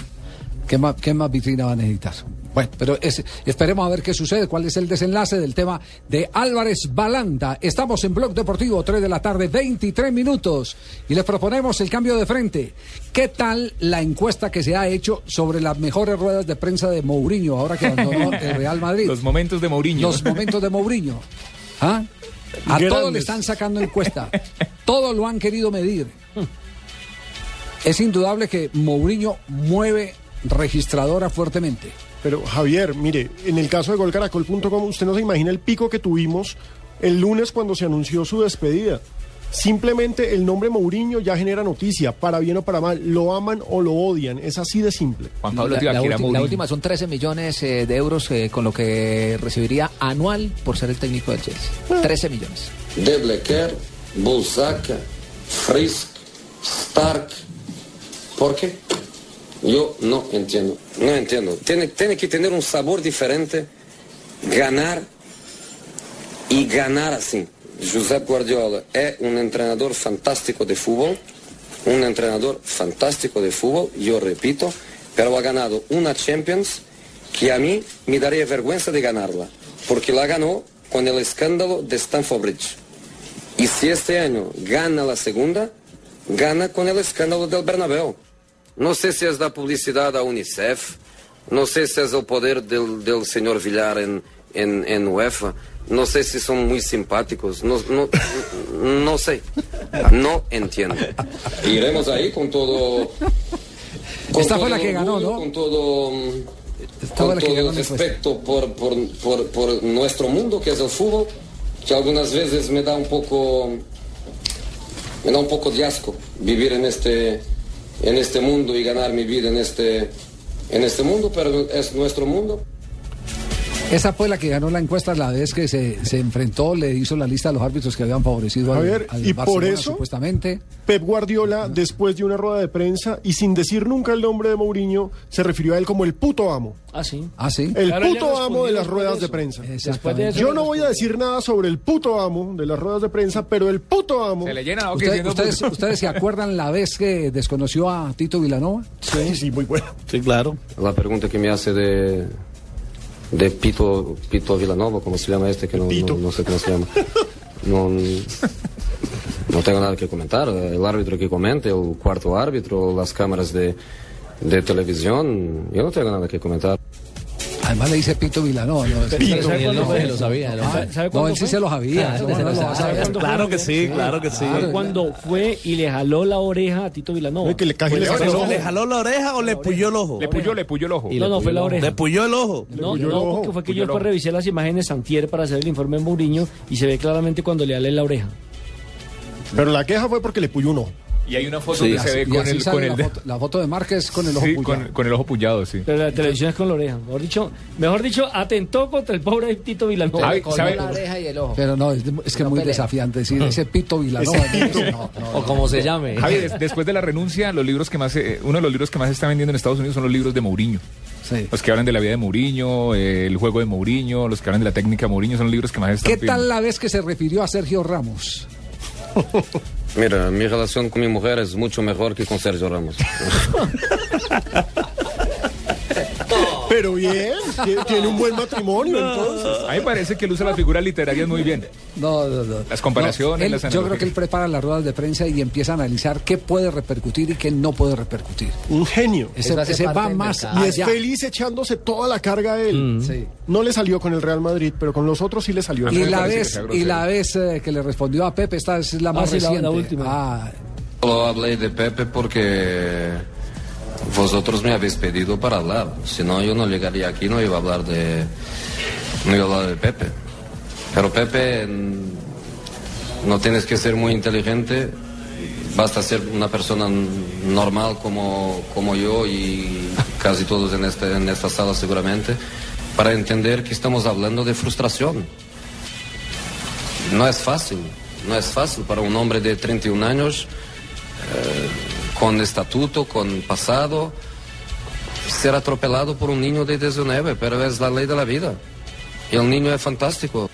¿Qué, más, ¿Qué más vitrina va a necesitar? Bueno, pero es- esperemos a ver qué sucede, cuál es el desenlace del tema de Álvarez Balanta. Estamos en Blog Deportivo, 3 de la tarde, 23 minutos, y les proponemos el cambio de frente. ¿Qué tal la encuesta que se ha hecho sobre las mejores ruedas de prensa de Mourinho, ahora que abandonó el Real Madrid? Los momentos de Mourinho. Los momentos de Mourinho. ¿Ah? A Grandes. todos le están sacando encuesta. Todos lo han querido medir. Es indudable que Mourinho mueve registradora fuertemente. Pero Javier, mire, en el caso de golcaracol.com, usted no se imagina el pico que tuvimos el lunes cuando se anunció su despedida. Simplemente el nombre Mourinho ya genera noticia, para bien o para mal, lo aman o lo odian, es así de simple. Juan Pablo la, la ulti- la última son 13 millones eh, de euros eh, con lo que recibiría anual por ser el técnico del Chelsea. 13 millones. De Blecker, Bulsaca, Frisk, Stark. ¿Por qué? Yo no entiendo. No entiendo. Tiene, tiene que tener un sabor diferente, ganar y ganar así. Josep Guardiola es un entrenador fantástico de fútbol, un entrenador fantástico de fútbol, yo repito, pero ha ganado una Champions que a mí me daría vergüenza de ganarla, porque la ganó con el escándalo de Stamford Bridge. Y si este año gana la segunda, gana con el escándalo del Bernabéu. No sé si es la publicidad a UNICEF, no sé si es el poder del, del señor Villar en, en, en UEFA, no sé si son muy simpáticos, no, no, no sé, no entiendo. Iremos ahí con todo... con Esta fue todo la el que ganó, orgullo, ¿no? Con todo... mm, Esta fue con la que todo ganó el la encuesta. respeto por, por, por, por nuestro mundo, que es el fútbol, que algunas veces me da un poco, me da un poco de asco vivir en este, en este mundo y ganar mi vida en este, en este mundo, pero es nuestro mundo. Esa fue la que ganó la encuesta la vez que se, se enfrentó, le hizo la lista de los árbitros que habían favorecido al, Javier, al y por eso- supuestamente. Pep Guardiola, después de una rueda de prensa y sin decir nunca el nombre de Mourinho, se refirió a él como el puto amo. Ah, sí. Ah, sí. El Claro, puto amo de las ruedas de prensa. Después de eso Yo no voy a decir nada sobre el puto amo de las ruedas de prensa, pero el puto amo. Se le llena la boca ¿Ustedes, diciendo ustedes, ustedes se acuerdan la vez que desconoció a Tito Vilanova? Sí, sí, muy bueno. Sí, claro. La pregunta que me hace de, de Pito, Pito Villanova, como se llama este, que no, no, no sé cómo se llama. No, no tengo nada que comentar. El árbitro que comente, el cuarto árbitro, las cámaras de, de televisión, yo no tengo nada que comentar. Además le dice Pito Vilanova. ¿no? Pito. ¿sabe Y él cuándo no fue? se lo sabía. ¿no? ¿Sabe- sabe No, cuándo él sí fue? se lo sabía. Claro que sí, claro que sí. Fue cuando fue y le jaló la oreja a Tito Vilanova. Que le caje le sacó el ojo. ¿Le jaló la oreja o le puyó el ojo? Le puyó, le puyó el ojo. Y No, no, fue la oreja. ¿Le puyó el ojo? No, no, ojo, porque fue que puyó yo revisé las imágenes antier para hacer el informe de Mourinho y se ve claramente cuando le alé la oreja. Pero la queja fue porque le puyó un ojo. Y hay una foto Sí. que se ve con así el, con la, de- foto, la foto de Márquez con el ojo Sí, pullado. con, con el ojo pullado, sí. Pero la televisión es con la oreja. Mejor dicho, mejor dicho atentó contra el pobre Tito Vilanova. ¿sabe? la oreja y el ojo. Pero no, es, es que es muy desafiante decir ese pito Vilanova. Ese no, no, O como se llame. Javi, des- después de la renuncia, los libros que más, eh, uno de los libros que más se está vendiendo en Estados Unidos son los libros de Mourinho. Los que hablan de la vida de Mourinho, eh, el juego de Mourinho, los que hablan de la técnica de Mourinho, son los libros que más están ¿Qué tal la vez que se refirió a Sergio Ramos? Mira, mi relación con mi mujer es mucho mejor que con Sergio Ramos. Pero bien, tie- tiene un buen matrimonio entonces. A mí me parece que él usa las figuras literarias muy bien. No, no, no. Las comparaciones, No, él- las yo creo que él prepara las ruedas de prensa y empieza a analizar qué puede repercutir y qué no puede repercutir. Un genio. Ese, ese va más Y es allá. feliz echándose toda la carga a él. Mm. Sí. No le salió con el Real Madrid, pero con los otros sí le salió. Y la vez, y la vez eh, que le respondió a Pepe, esta es la más sí, la- la reciente. última. Ah, Solo hablé de Pepe porque vosotros me habéis pedido para hablar. Si no, yo no llegaría aquí, no iba a hablar de, no iba a hablar de Pepe. Pero Pepe, mm, no tienes que ser muy inteligente, basta ser una persona normal como, como yo y casi todos en, este, en esta sala seguramente, para entender que estamos hablando de frustración. No es fácil, no es fácil para un hombre de 31 años, eh, con estatuto, con pasado, ser atropelado por un niño de 19, pero es la ley de la vida. Y el niño es fantástico.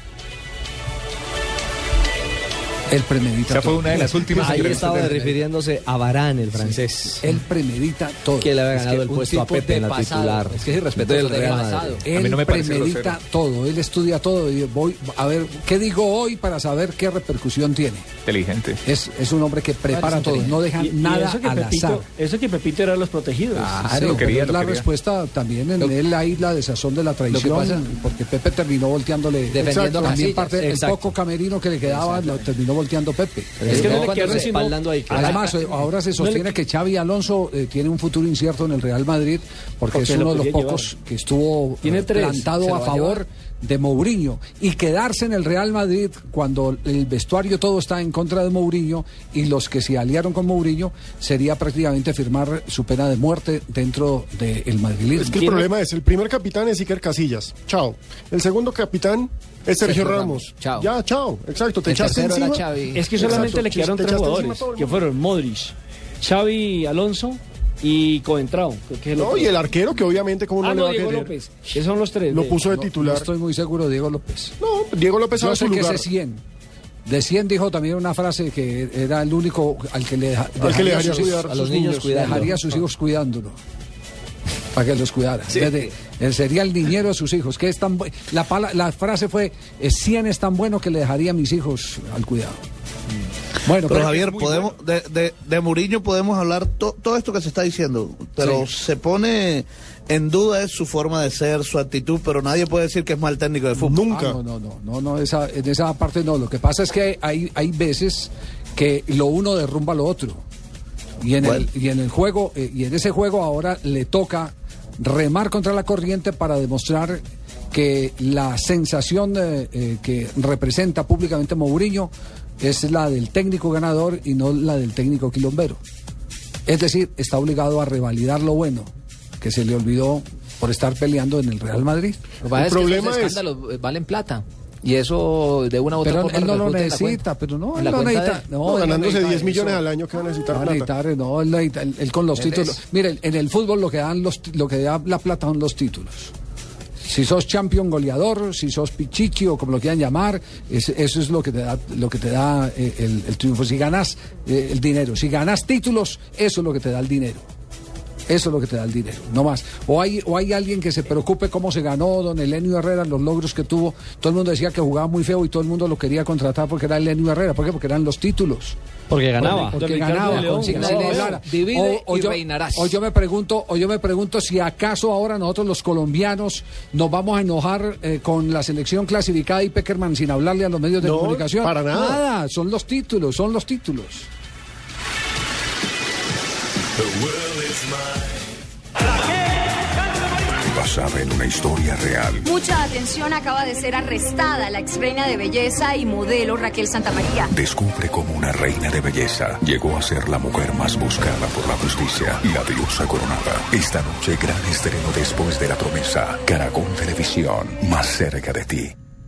Él premedita Esa fue todo. una de las últimas Ahí estaba refiriéndose a Varane, el francés. Él premedita todo. Que le había Es ganado que el puesto a Pepe en la pasado. titular. Es que es irrespetuoso del de Real pasado. Madrid. A mí Él no me parece premedita grosero. todo, él estudia todo y voy a ver qué digo hoy para saber qué repercusión tiene. Inteligente. Es, es un hombre que prepara todo, no deja Y- y nada eso que al Pepito, azar. Eso que Pepito era los protegidos. Claro, lo pero quería, lo la quería. respuesta también en él ahí la desazón de la traición, pasa- porque Pepe terminó volteándole Defendiendo también parte el poco camerino que le quedaba lo terminó volteando Pepe. Es que no, No, le respaldando ahí, claro. Además, eh, ahora se sostiene que Xavi Alonso eh, tiene un futuro incierto en el Real Madrid porque, Porque es uno de los pocos llevar. que estuvo Tiene eh, tres, plantado a favor de Mourinho y quedarse en el Real Madrid cuando el vestuario todo está en contra de Mourinho y los que se aliaron con Mourinho sería prácticamente firmar su pena de muerte dentro del madrilismo. Es que el problema es, el primer capitán es Iker Casillas. Chao. El segundo capitán es Sergio, Sergio Ramos. Ramos. Chao. Ya, chao. Exacto. Te El echaste encima. Es que solamente Exacto, le quedaron te tres jugadores, a que fueron Modric, Xavi Alonso y Coentrao. que- que es No, y el arquero que obviamente como no Ah, le no, va a Diego querer. López. Esos son los tres. Lo puso de No- titular. No estoy muy seguro de Diego López. No, Diego López Yo sé su que lugar. ese 100. De 100 dijo también una frase que era el único al que le, deja- Al que le dejaría sus- cuidar a los sus niños niños. cuidando. dejaría a sus hijos cuidándolo. Para que los cuidara. Desde- él sería el niñero de sus hijos. Que es tan bu- la, pala- la frase fue: eh, 100 es tan bueno que le dejaría a mis hijos al cuidado. Bueno, Pero pero Javier, podemos de, de, de Mourinho podemos hablar to- todo esto que se está diciendo, pero se pone en duda es su forma de ser, su actitud, pero nadie puede decir que es mal técnico de fútbol. Nunca. Ah, no, no, no, no, no, esa, en esa parte no. Lo que pasa es que hay, hay veces que lo uno derrumba lo otro. Y en, Bueno. el, y en el juego, eh, y en ese juego ahora le toca remar contra la corriente para demostrar que la sensación eh, eh, que representa públicamente Mourinho es la del técnico ganador y no la del técnico quilombero. Es decir, está obligado a revalidar lo bueno que se le olvidó por estar peleando en el Real Madrid. El es que problema es- escándalos eh, valen plata. Y eso de una u otra Pero forma él no lo necesita, pero no, él cuenta necesita. de- No, No, ganándose necesita 10 millones eso. al año que va a necesitar No, plata. necesitar, no, él, necesita- él- él con los títulos. es- Mire, en el fútbol lo que dan los lo que da la plata son los títulos. Si sos champion goleador, si sos pichichi o como lo quieran llamar, es- eso es lo que te da, lo que te da eh, el, el triunfo. Si ganas eh, el dinero, si ganas títulos, eso es lo que te da el dinero. Eso es lo que te da el dinero, no más. O hay, o hay alguien que se preocupe cómo se ganó don Elenio Herrera, los logros que tuvo. Todo el mundo decía que jugaba muy feo y todo el mundo lo quería contratar porque era Elenio Herrera. ¿Por qué? Porque eran los títulos. Porque ganaba. Porque ganaba. León, y yo, reinarás. o yo me pregunto, o yo me pregunto si acaso ahora nosotros los colombianos nos vamos a enojar eh, con la selección clasificada y Peckerman sin hablarle a los medios de No, comunicación. para nada. Nada, son los títulos, son los títulos. Basada en una historia real. Mucha atención, acaba de ser arrestada la ex reina de belleza y modelo Raquel Santamaría. Descubre cómo una reina de belleza llegó a ser la mujer más buscada por la justicia y la diosa coronada. Esta noche, gran estreno después de la promesa. Caracol Televisión, más cerca de ti.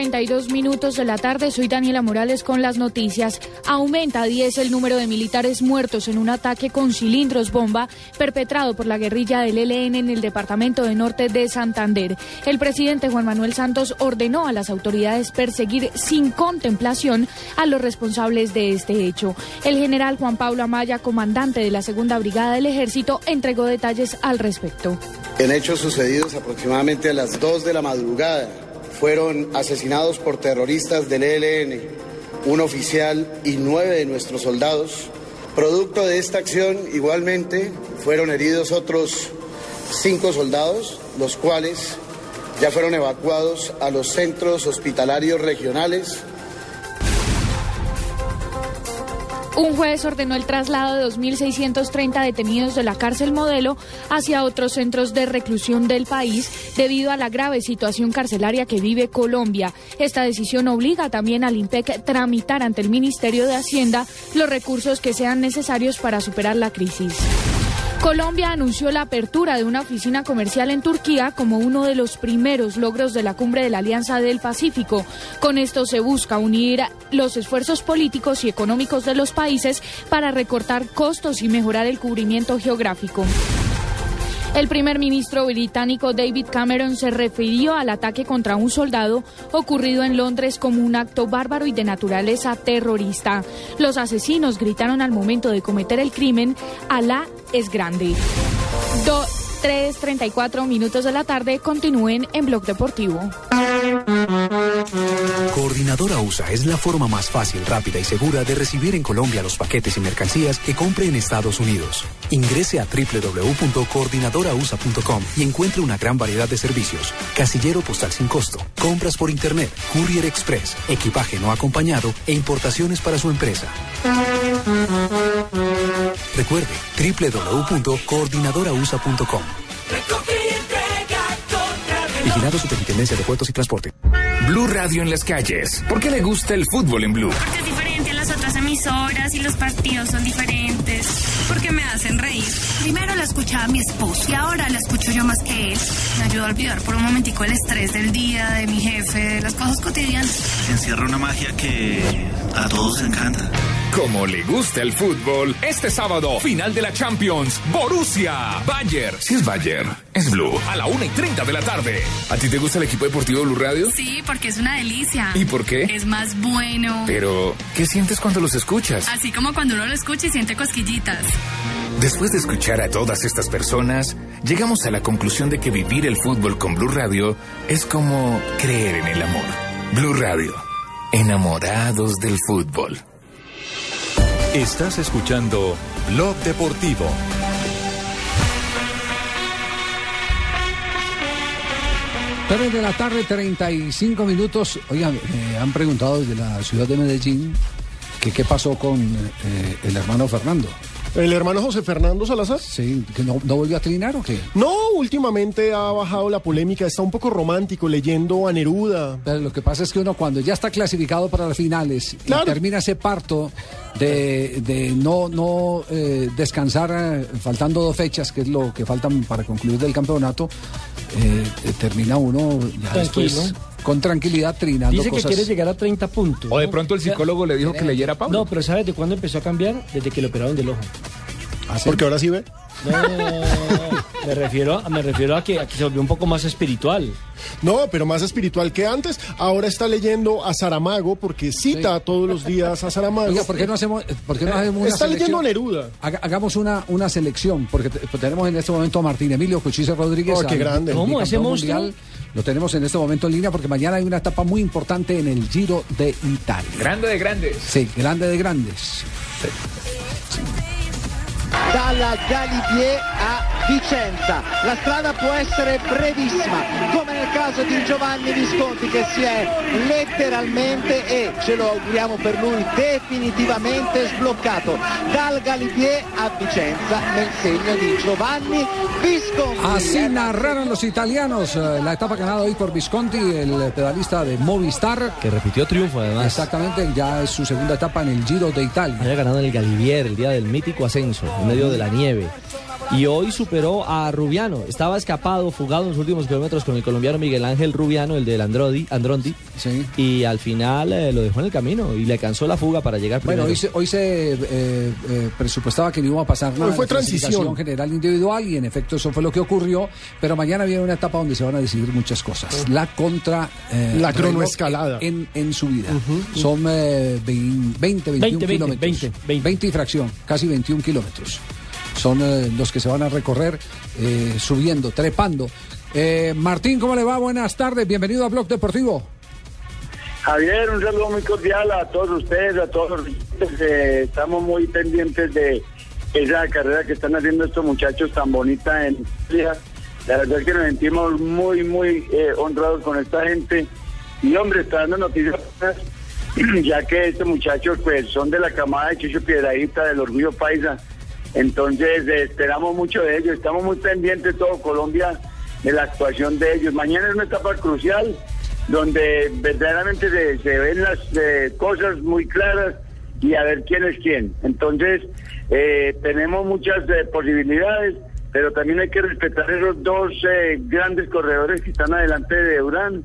3.32 minutos de la tarde, soy Daniela Morales con las noticias. Aumenta a 10 el número de militares muertos en un ataque con cilindros bomba perpetrado por la guerrilla del ELN en el departamento de norte de Santander. El presidente Juan Manuel Santos ordenó a las autoridades perseguir sin contemplación a los responsables de este hecho. El general Juan Pablo Amaya, comandante de la segunda brigada del ejército, entregó detalles al respecto. En hechos sucedidos aproximadamente a las 2 de la madrugada, fueron asesinados por terroristas del ELN un oficial y nueve de nuestros soldados. Producto de esta acción, igualmente, fueron heridos otros cinco soldados, los cuales ya fueron evacuados a los centros hospitalarios regionales Un juez ordenó el traslado de 2.630 detenidos de la cárcel modelo hacia otros centros de reclusión del país debido a la grave situación carcelaria que vive Colombia. Esta decisión obliga también al IMPEC tramitar ante el Ministerio de Hacienda los recursos que sean necesarios para superar la crisis. Colombia anunció la apertura de una oficina comercial en Turquía como uno de los primeros logros de la cumbre de la Alianza del Pacífico. Con esto se busca unir los esfuerzos políticos y económicos de los países para recortar costos y mejorar el cubrimiento geográfico. El primer ministro británico David Cameron se refirió al ataque contra un soldado ocurrido en Londres como un acto bárbaro y de naturaleza terrorista. Los asesinos gritaron al momento de cometer el crimen, Alá es grande. Do 3.34 minutos de la tarde continúen en Blog Deportivo. Coordinadora USA es la forma más fácil, rápida y segura de recibir en Colombia los paquetes y mercancías que compre en Estados Unidos. Ingrese a www.coordinadorausa.com y encuentre una gran variedad de servicios. Casillero postal sin costo, compras por internet, courier express, equipaje no acompañado e importaciones para su empresa. Recuerde www.coordinadorausa.com. Vigilado Superintendencia de Puertos y Transporte. Blue Radio en las calles. ¿Por qué le gusta el fútbol en Blue? Porque es diferente a las otras emisoras y los partidos son diferentes. Porque me hacen reír. Primero la escuchaba mi esposo y ahora la escucho yo más que él. Me ayuda a olvidar por un momentico el estrés del día, de mi jefe, de las cosas cotidianas. Encierra una magia que a todos encanta. Como le gusta el fútbol, este sábado, final de la Champions, Borussia, Bayern. Si es Bayern, es Blue, a la 1 y 30 de la tarde. ¿A ti te gusta el equipo deportivo Blue Radio? Sí, porque es una delicia. ¿Y por qué? Es más bueno. Pero, ¿qué sientes cuando los escuchas? Así como cuando uno lo escucha y siente cosquillitas. Después de escuchar a todas estas personas, llegamos a la conclusión de que vivir el fútbol con Blue Radio es como creer en el amor. Blue Radio, enamorados del fútbol. Estás escuchando Blog Deportivo. Tres de la tarde, 35 minutos. Oigan, me han preguntado desde la ciudad de Medellín que qué pasó con eh, el hermano Fernando. ¿El hermano José Fernando Salazar? Sí, que no, no volvió a trinar o qué? No, últimamente ha bajado la polémica, está un poco romántico leyendo a Neruda. Pero lo que pasa es que uno cuando ya está clasificado para las finales Claro. y termina ese parto de, de no, no eh, descansar eh, faltando dos fechas, que es lo que faltan para concluir del campeonato, eh, termina uno ya Tranquilo. después con tranquilidad trinando Dice que quiere llegar a 30 puntos. O de pronto el psicólogo le dijo que leyera Pablo. No, pero ¿sabes de cuándo empezó a cambiar? Desde que le operaron del ojo. Porque ahora sí ve. No, me refiero, a- me refiero a, que, a que se volvió un poco más espiritual. No, pero más espiritual que antes. Ahora está leyendo a Saramago porque cita todos los días a Saramago. Oiga, ¿por qué no hacemos, por qué no hacemos una Está leyendo selección? a Neruda. Haga- hagamos una, una selección, porque te- tenemos en este momento a Martín Emilio Cuchise Rodríguez. Oh, qué grande. ¿Cómo? ¿Ese monstruo? mundial. Lo tenemos en este momento en línea porque mañana hay una etapa muy importante en el Giro de Italia. Grande de grandes. Sí, grande de grandes. Dalla Galibier a Vicenza. La strada può essere brevissima, come nel caso di Giovanni Visconti che si è letteralmente e ce lo auguriamo per lui definitivamente sbloccato dal Galibier a Vicenza nel segno di Giovanni Visconti. Así narraron los italianos eh, la etapa ganada hoy por Visconti, el pedalista de Movistar. Que repitió triunfo además. Exactamente, ya es su segunda etapa en el Giro de Italia. Había ganado en el Galibier el día del mítico ascenso, en medio de la nieve. Y hoy superó a Rubiano. Estaba escapado, fugado en los últimos kilómetros con el colombiano Miguel Ángel Rubiano, el del Androdi, Androndi. Y al final eh, lo dejó en el camino y le cansó la fuga para llegar Bueno, primero. hoy se, hoy se eh, eh, presupuestaba que no iba a pasar nada. Hoy fue en la transición. general individual y en efecto eso fue lo que ocurrió. Pero mañana viene una etapa donde se van a decidir muchas cosas. La contra. eh, La cronoescalada. En, en subida. Son eh, vein- 20, 21 20, kilómetros. 20, 20 y fracción, casi 21 kilómetros. Son eh, los que se van a recorrer eh, subiendo, trepando. Eh, Martín, ¿cómo le va? Buenas tardes, bienvenido a Blog Deportivo. Javier, un saludo muy cordial a todos ustedes, a todos los estamos muy pendientes de esa carrera que están haciendo estos muchachos tan bonita en Italia. La verdad es que nos sentimos muy, muy honrados con esta gente. Y hombre, está dando noticias ya que estos muchachos pues son de la camada de Chicho Piedradita, del Orgullo Paisa. Entonces eh, esperamos mucho de ellos, estamos muy pendientes todo Colombia de la actuación de ellos. Mañana es una etapa crucial donde verdaderamente se, ven las eh, cosas muy claras y a ver quién es quién. Entonces eh, tenemos muchas eh, posibilidades, pero también hay que respetar esos dos eh, grandes corredores que están adelante de Urán.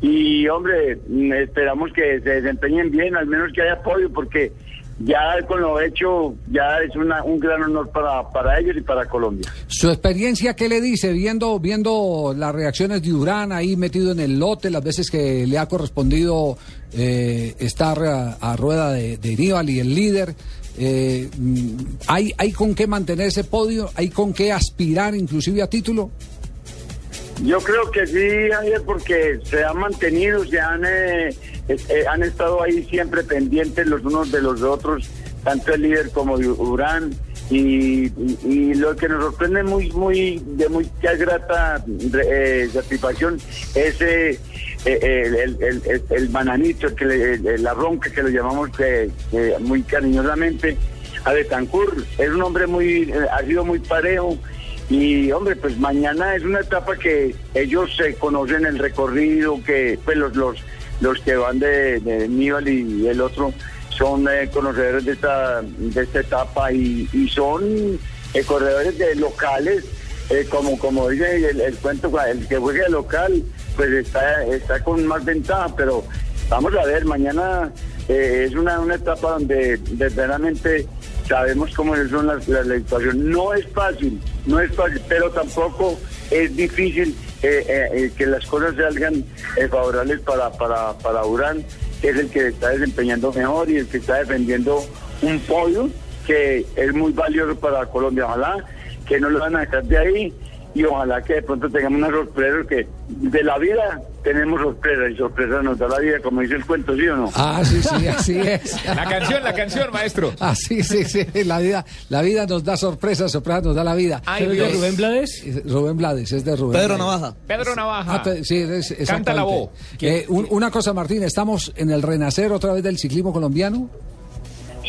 Y hombre, mm, esperamos que se desempeñen bien, al menos que haya apoyo, porque ya con lo hecho, ya es una, un gran honor para, para ellos y para Colombia. Su experiencia, ¿qué le dice? Viendo, viendo las reacciones de Durán ahí metido en el lote, las veces que le ha correspondido eh, estar a, a rueda de, de Aníbal y el líder. eh, mm, ¿hay, ¿Hay con qué mantener ese podio? ¿Hay con qué aspirar inclusive a título? Yo creo que sí, Javier, porque se han mantenido, se han, eh, eh, han estado ahí siempre pendientes los unos de los otros, tanto el líder como Urán. Y, y- lo que nos sorprende muy, muy, de muy grata eh, satisfacción es eh, eh, el, el, el- el- bananito, que le- la ronca que lo llamamos eh, eh, muy cariñosamente, a Betancourt. Es un hombre muy, eh, ha sido muy parejo. Y hombre, pues mañana es una etapa que ellos se conocen el recorrido, que pues los los, los que van de, de Aníbal y el otro son eh, conocedores de esta de esta etapa y, son eh, corredores de locales, eh, como como dice el, cuento, el que juegue local, pues está está con más ventaja, pero vamos a ver, mañana eh, es una, una etapa donde verdaderamente sabemos cómo son las, las, la situación. No es fácil, no es fácil, pero tampoco es difícil que las cosas salgan eh, favorables para, para, para Urán, que es el que está desempeñando mejor y el que está defendiendo un podio que es muy valioso para Colombia. Ojalá que no lo van a dejar de ahí y ojalá que de pronto tengamos una sorpresa, que de la vida tenemos sorpresas y sorpresas nos da la vida, como dice el cuento, ¿sí o no? Ah, sí, sí, así es. La canción, la canción, maestro. Ah, sí, sí, sí. La vida, la vida nos da sorpresas, sorpresas nos da la vida. Ay, ¿Pero es de. Rubén Blades? Rubén Blades, es de Rubén. Pedro Blades. Navaja. Pedro Navaja. Ah, sí, es, Canta la voz. Eh, un- una cosa, Martín, ¿estamos en el renacer otra vez del ciclismo colombiano?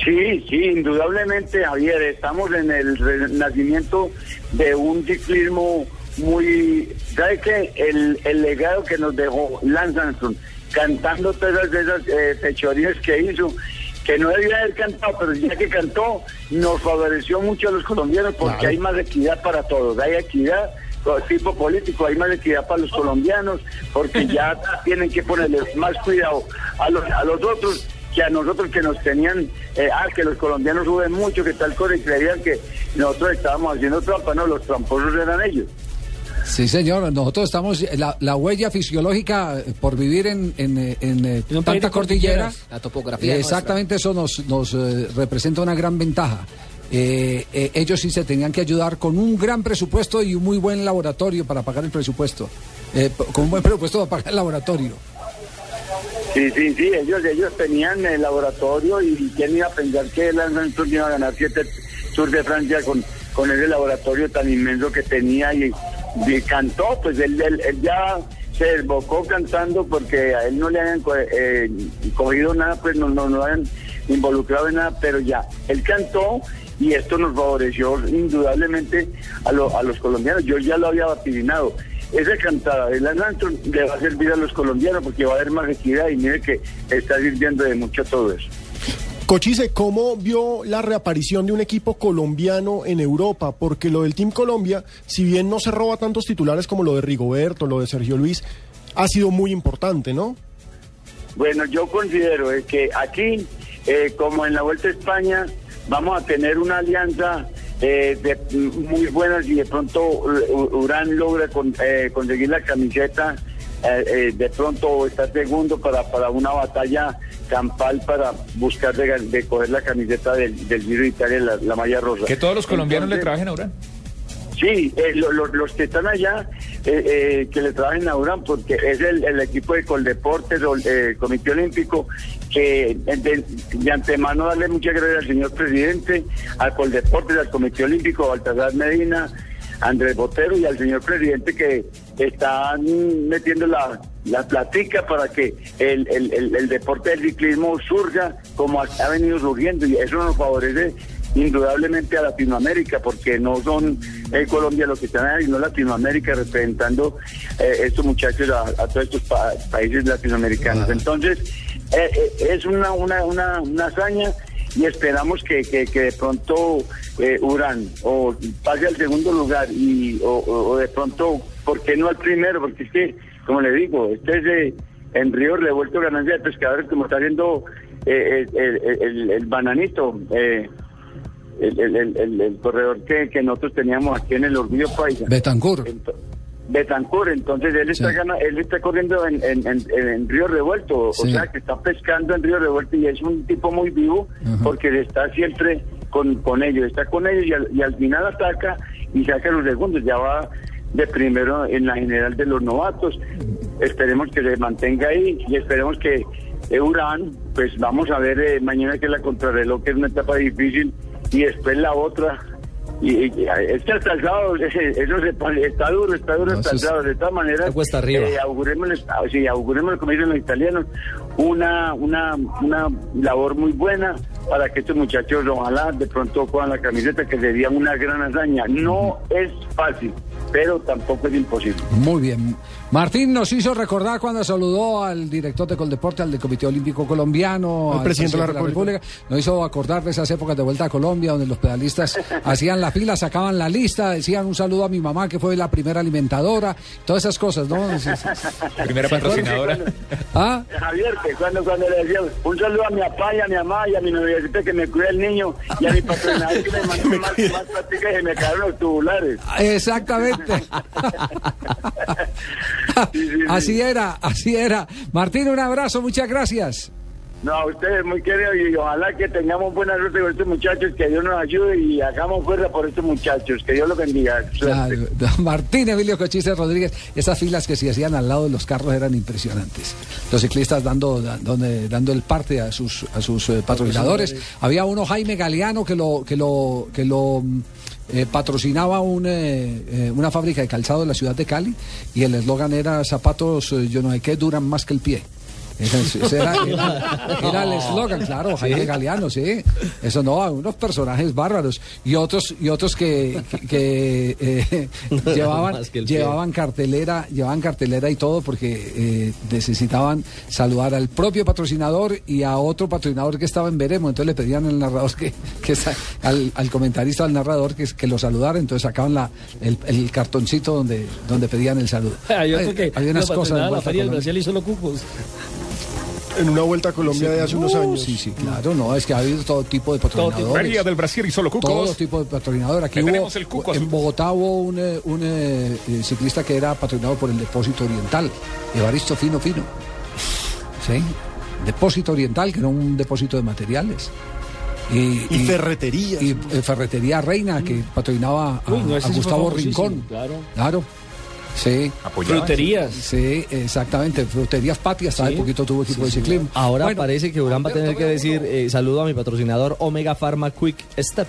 Sí, sí, indudablemente, Javier, estamos en el renacimiento de un ciclismo muy... ¿Sabe qué? El, el legado que nos dejó Lance Armstrong, cantando todas esas eh, fechorías que hizo, que no debía haber cantado, pero ya que cantó, nos favoreció mucho a los colombianos porque Claro. hay más equidad para todos, hay equidad tipo político, hay más equidad para los colombianos, porque ya tienen que ponerle más cuidado a los, a los otros que a nosotros que nos tenían, eh, ah, que los colombianos suben mucho, que tal cosa, y creían que nosotros estábamos haciendo trampa, no, los tramposos eran ellos. Sí, señor. Nosotros estamos. La, la huella fisiológica por vivir en, en, en, eh, tanta cordillera. cordilleras. La topografía nuestra. exactamente eso nos, nos eh, representa una gran ventaja. Eh, eh, ellos sí se tenían que ayudar con un gran presupuesto y un muy buen laboratorio para pagar el presupuesto. Eh, con un buen presupuesto para pagar el laboratorio. Sí, sí, sí, ellos, ellos tenían el laboratorio y quién iba a pensar que Lance Armstrong iba a ganar siete, Tour de Francia con, con ese laboratorio tan inmenso que tenía y, cantó, pues él, él- ya se desbocó cantando porque a él no le habían eh, cogido nada, pues no, no, no habían involucrado en nada, pero ya, él cantó y esto nos favoreció indudablemente a, lo- a los colombianos. Yo ya lo había vaticinado. Esa cantada de Lance Armstrong le va a servir a los colombianos porque va a haber más equidad y mire que está sirviendo de mucho todo eso. Cochise, ¿cómo vio la reaparición de un equipo colombiano en Europa? Porque lo del Team Colombia, si bien no se roba tantos titulares como lo de Rigoberto, lo de Sergio Luis, ha sido muy importante, ¿no? Bueno, yo considero eh, que aquí, eh, como en la Vuelta a España, vamos a tener una alianza eh, de, mm, muy buena y de pronto U- Urán logra con- eh, conseguir la camiseta, eh, eh, de pronto está segundo para, para una batalla campal para buscar de, de coger la camiseta del, del Giro de Italia, la, la malla rosa. Que todos los colombianos le trabajen a Urán. Sí, eh, lo- lo- los que están allá, eh, eh, que le trabajen a Urán, porque es el, el equipo de Coldeportes el eh, Comité Olímpico, que eh, de, de antemano darle muchas gracias al señor presidente, al Coldeportes, al Comité Olímpico, a Baltasar Medina, a Andrés Botero y al señor presidente que están metiendo la, la platica para que el, el- el- el deporte del ciclismo surja como ha, venido surgiendo y eso nos favorece indudablemente a Latinoamérica, porque no son eh, Colombia los que están ahí, no Latinoamérica representando eh, estos muchachos a, a todos estos pa- países latinoamericanos. Entonces, eh, eh, es una, una, una, una hazaña y esperamos que, que, que de pronto eh, Urán o pase al segundo lugar y o de pronto, ¿por qué no al primero? Porque es que, como le digo, este es eh, en Río Revuelto Ganancia de Pescadores, como está haciendo eh, el, el- el- el bananito. eh, el, el- corredor que, que nosotros teníamos aquí en el Orgullo Paisa. Betancur. Betancur, entonces él está Sí. gana- él está corriendo en, en- en- en Río Revuelto, Sí. o sea que está pescando en Río Revuelto y es un tipo muy vivo porque está siempre con, con ellos, está con ellos y al, y al final ataca y saca los segundos, ya va de primero en la general de los novatos. Esperemos que se mantenga ahí y esperemos que eh, Urán, pues vamos a ver eh, mañana que es la contrarreloj, que es una etapa difícil, y después la otra. Y, y- y hasta el sábado, ese- eso se está duro, está duro No, hasta eso el es- sábado. De todas maneras, cuesta arriba. eh, augurémosles, ah, sí, como dicen los italianos, una, una, una labor muy buena para que estos muchachos ojalá de pronto cojan la camiseta, que sería una gran hazaña. No es fácil, pero tampoco es imposible. Muy bien. Martín nos hizo recordar cuando saludó al director de Coldeporte, al del Comité Olímpico Colombiano, Al presidente de la República. Nos hizo acordar de esas épocas de vuelta a Colombia, donde los pedalistas hacían la fila, sacaban la lista, decían un saludo a mi mamá, que fue la primera alimentadora, todas esas cosas, ¿no? Primera patrocinadora. ¿Ah? Javier, que cuando, cuando le decía un saludo a mi papá y a mi mamá y a mi noviecita que me cuida el niño y a mi patrocinador que me mandó más, más plática y me cayeron los tubulares. Exactamente. Así era, así era. Martín, un abrazo, muchas gracias. No, a ustedes muy queridos y ojalá que tengamos buena suerte con estos muchachos, que Dios nos ayude y hagamos fuerza por estos muchachos, que Dios los bendiga. Claro, don Martín Emilio Cochise Rodríguez, esas filas que se hacían al lado de los carros eran impresionantes. Los ciclistas dando, dando, dando el parte a sus, a sus eh, patrocinadores. Había uno, Jaime Galeano, que lo, que lo, que lo mm, eh, patrocinaba un, eh, eh, una fábrica de calzado de la ciudad de Cali y el eslogan era zapatos, eh, yo no sé qué, duran más que el pie. Ese, era, era- era el eslogan, claro, Jaime Sí. Galeano, sí. Eso no, unos personajes bárbaros. Y otros, y otros que, que, que, eh, llevaban, que llevaban cartelera, llevaban cartelera y todo porque eh, necesitaban saludar al propio patrocinador y a otro patrocinador que estaba en Veremo. Entonces le pedían al narrador que, al, al comentarista, al narrador que, que lo saludara. Entonces sacaban la, el, el cartoncito donde, donde pedían el saludo. Hay otro Hay- que hay unas cosas. la Feria del. Brasil y solo cupos. En una vuelta a Colombia de hace unos años. Sí, sí, claro, no, es que ha habido todo tipo de patrocinadores. Feria del Brasil y solo cucos. Todo tipo de patrocinador. Aquí hubo, tenemos el cuco en. Bogotá hubo un, eh, un, eh, eh, ciclista que era patrocinado por el Depósito Oriental, Evaristo Fino Fino. ¿Sí? Depósito Oriental, que era un depósito de materiales. Y, Y ferreterías. Y Ferretería Reina, que patrocinaba a, Uy, no, ese a Gustavo Rincón. claro. Claro. Sí. Apoyaba. Fruterías. Sí, exactamente. Fruterías Patias, hace Sí. poquito tuvo equipo de ciclismo. Ahora Bueno, parece que Urán va a tener que decir eh, saludo a mi patrocinador Omega Pharma Quick Step.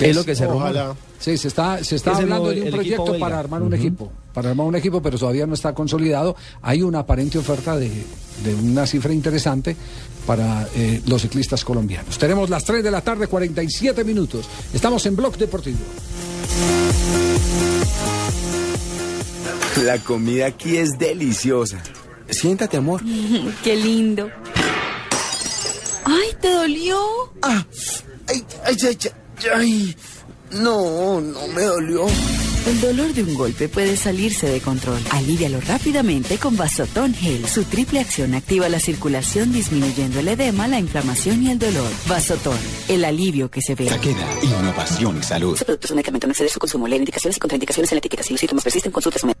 Es lo que se rumora. Sí, se está, se está Es hablando de un proyecto para armar un equipo, para armar un equipo, pero todavía no está consolidado. Hay una aparente oferta de, de una cifra interesante para eh, los ciclistas colombianos. Tenemos las 3 de la tarde, 47 minutos. Estamos en Blog Deportivo. La comida aquí es deliciosa. Siéntate, amor. Qué lindo. ¡Ay, te dolió! Ah, ay, ay, ay, ay, ay. No, no me dolió. El dolor de un golpe puede salirse de control. Alívialo rápidamente con Vasotón Gel. Su triple acción activa la circulación disminuyendo el edema, la inflamación y el dolor. Vasotón, el alivio que se ve. Taqueda, innovación y salud. Este producto es un medicamento, no excede su consumo. Leer indicaciones y contraindicaciones en la etiqueta. Si los síntomas persisten, consulte a su médico.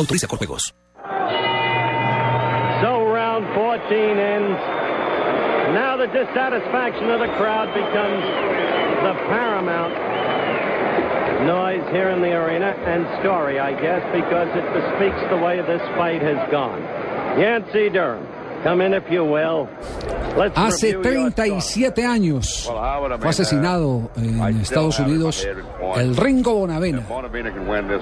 Autoriza con juegos. So round 14 ends. Now the dissatisfaction of the crowd becomes the paramount noise here in the arena and story, I guess, because it bespeaks the way this fight has gone. Yancey Durham, come in if you will. Let's Hace review your 37 años fue asesinado en Estados Unidos el Ringo Bonavena.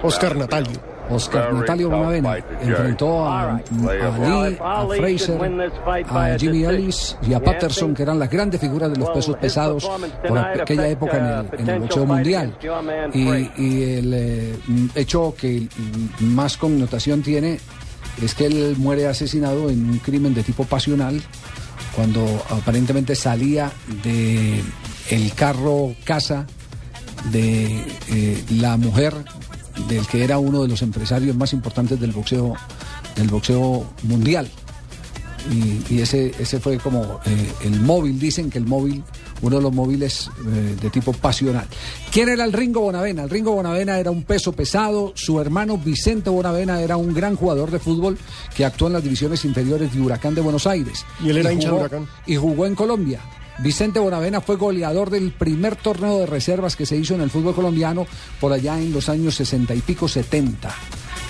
Oscar Natalio. Oscar Natalio Bonavena enfrentó a, a Lee, a Fraser, a Jimmy Ellis y a Patterson, que eran las grandes figuras de los pesos pesados por aquella época en el, en el boxeo mundial. Y, y el eh, hecho que más connotación tiene es que él muere asesinado en un crimen de tipo pasional cuando aparentemente salía de el carro casa de eh, la mujer del que era uno de los empresarios más importantes del boxeo del boxeo mundial. Y, ese ese fue como eh, el móvil. Dicen que el móvil uno de los móviles eh, de tipo pasional. ¿Quién era el Ringo Bonavena? El Ringo Bonavena era un peso pesado, su hermano Vicente Bonavena era un gran jugador de fútbol que actuó en las divisiones inferiores de Huracán de Buenos Aires. Y él era hincha de Huracán. Y jugó en Colombia. Vicente Bonavena fue goleador del primer torneo de reservas que se hizo en el fútbol colombiano por allá en los años 60 y pico 70.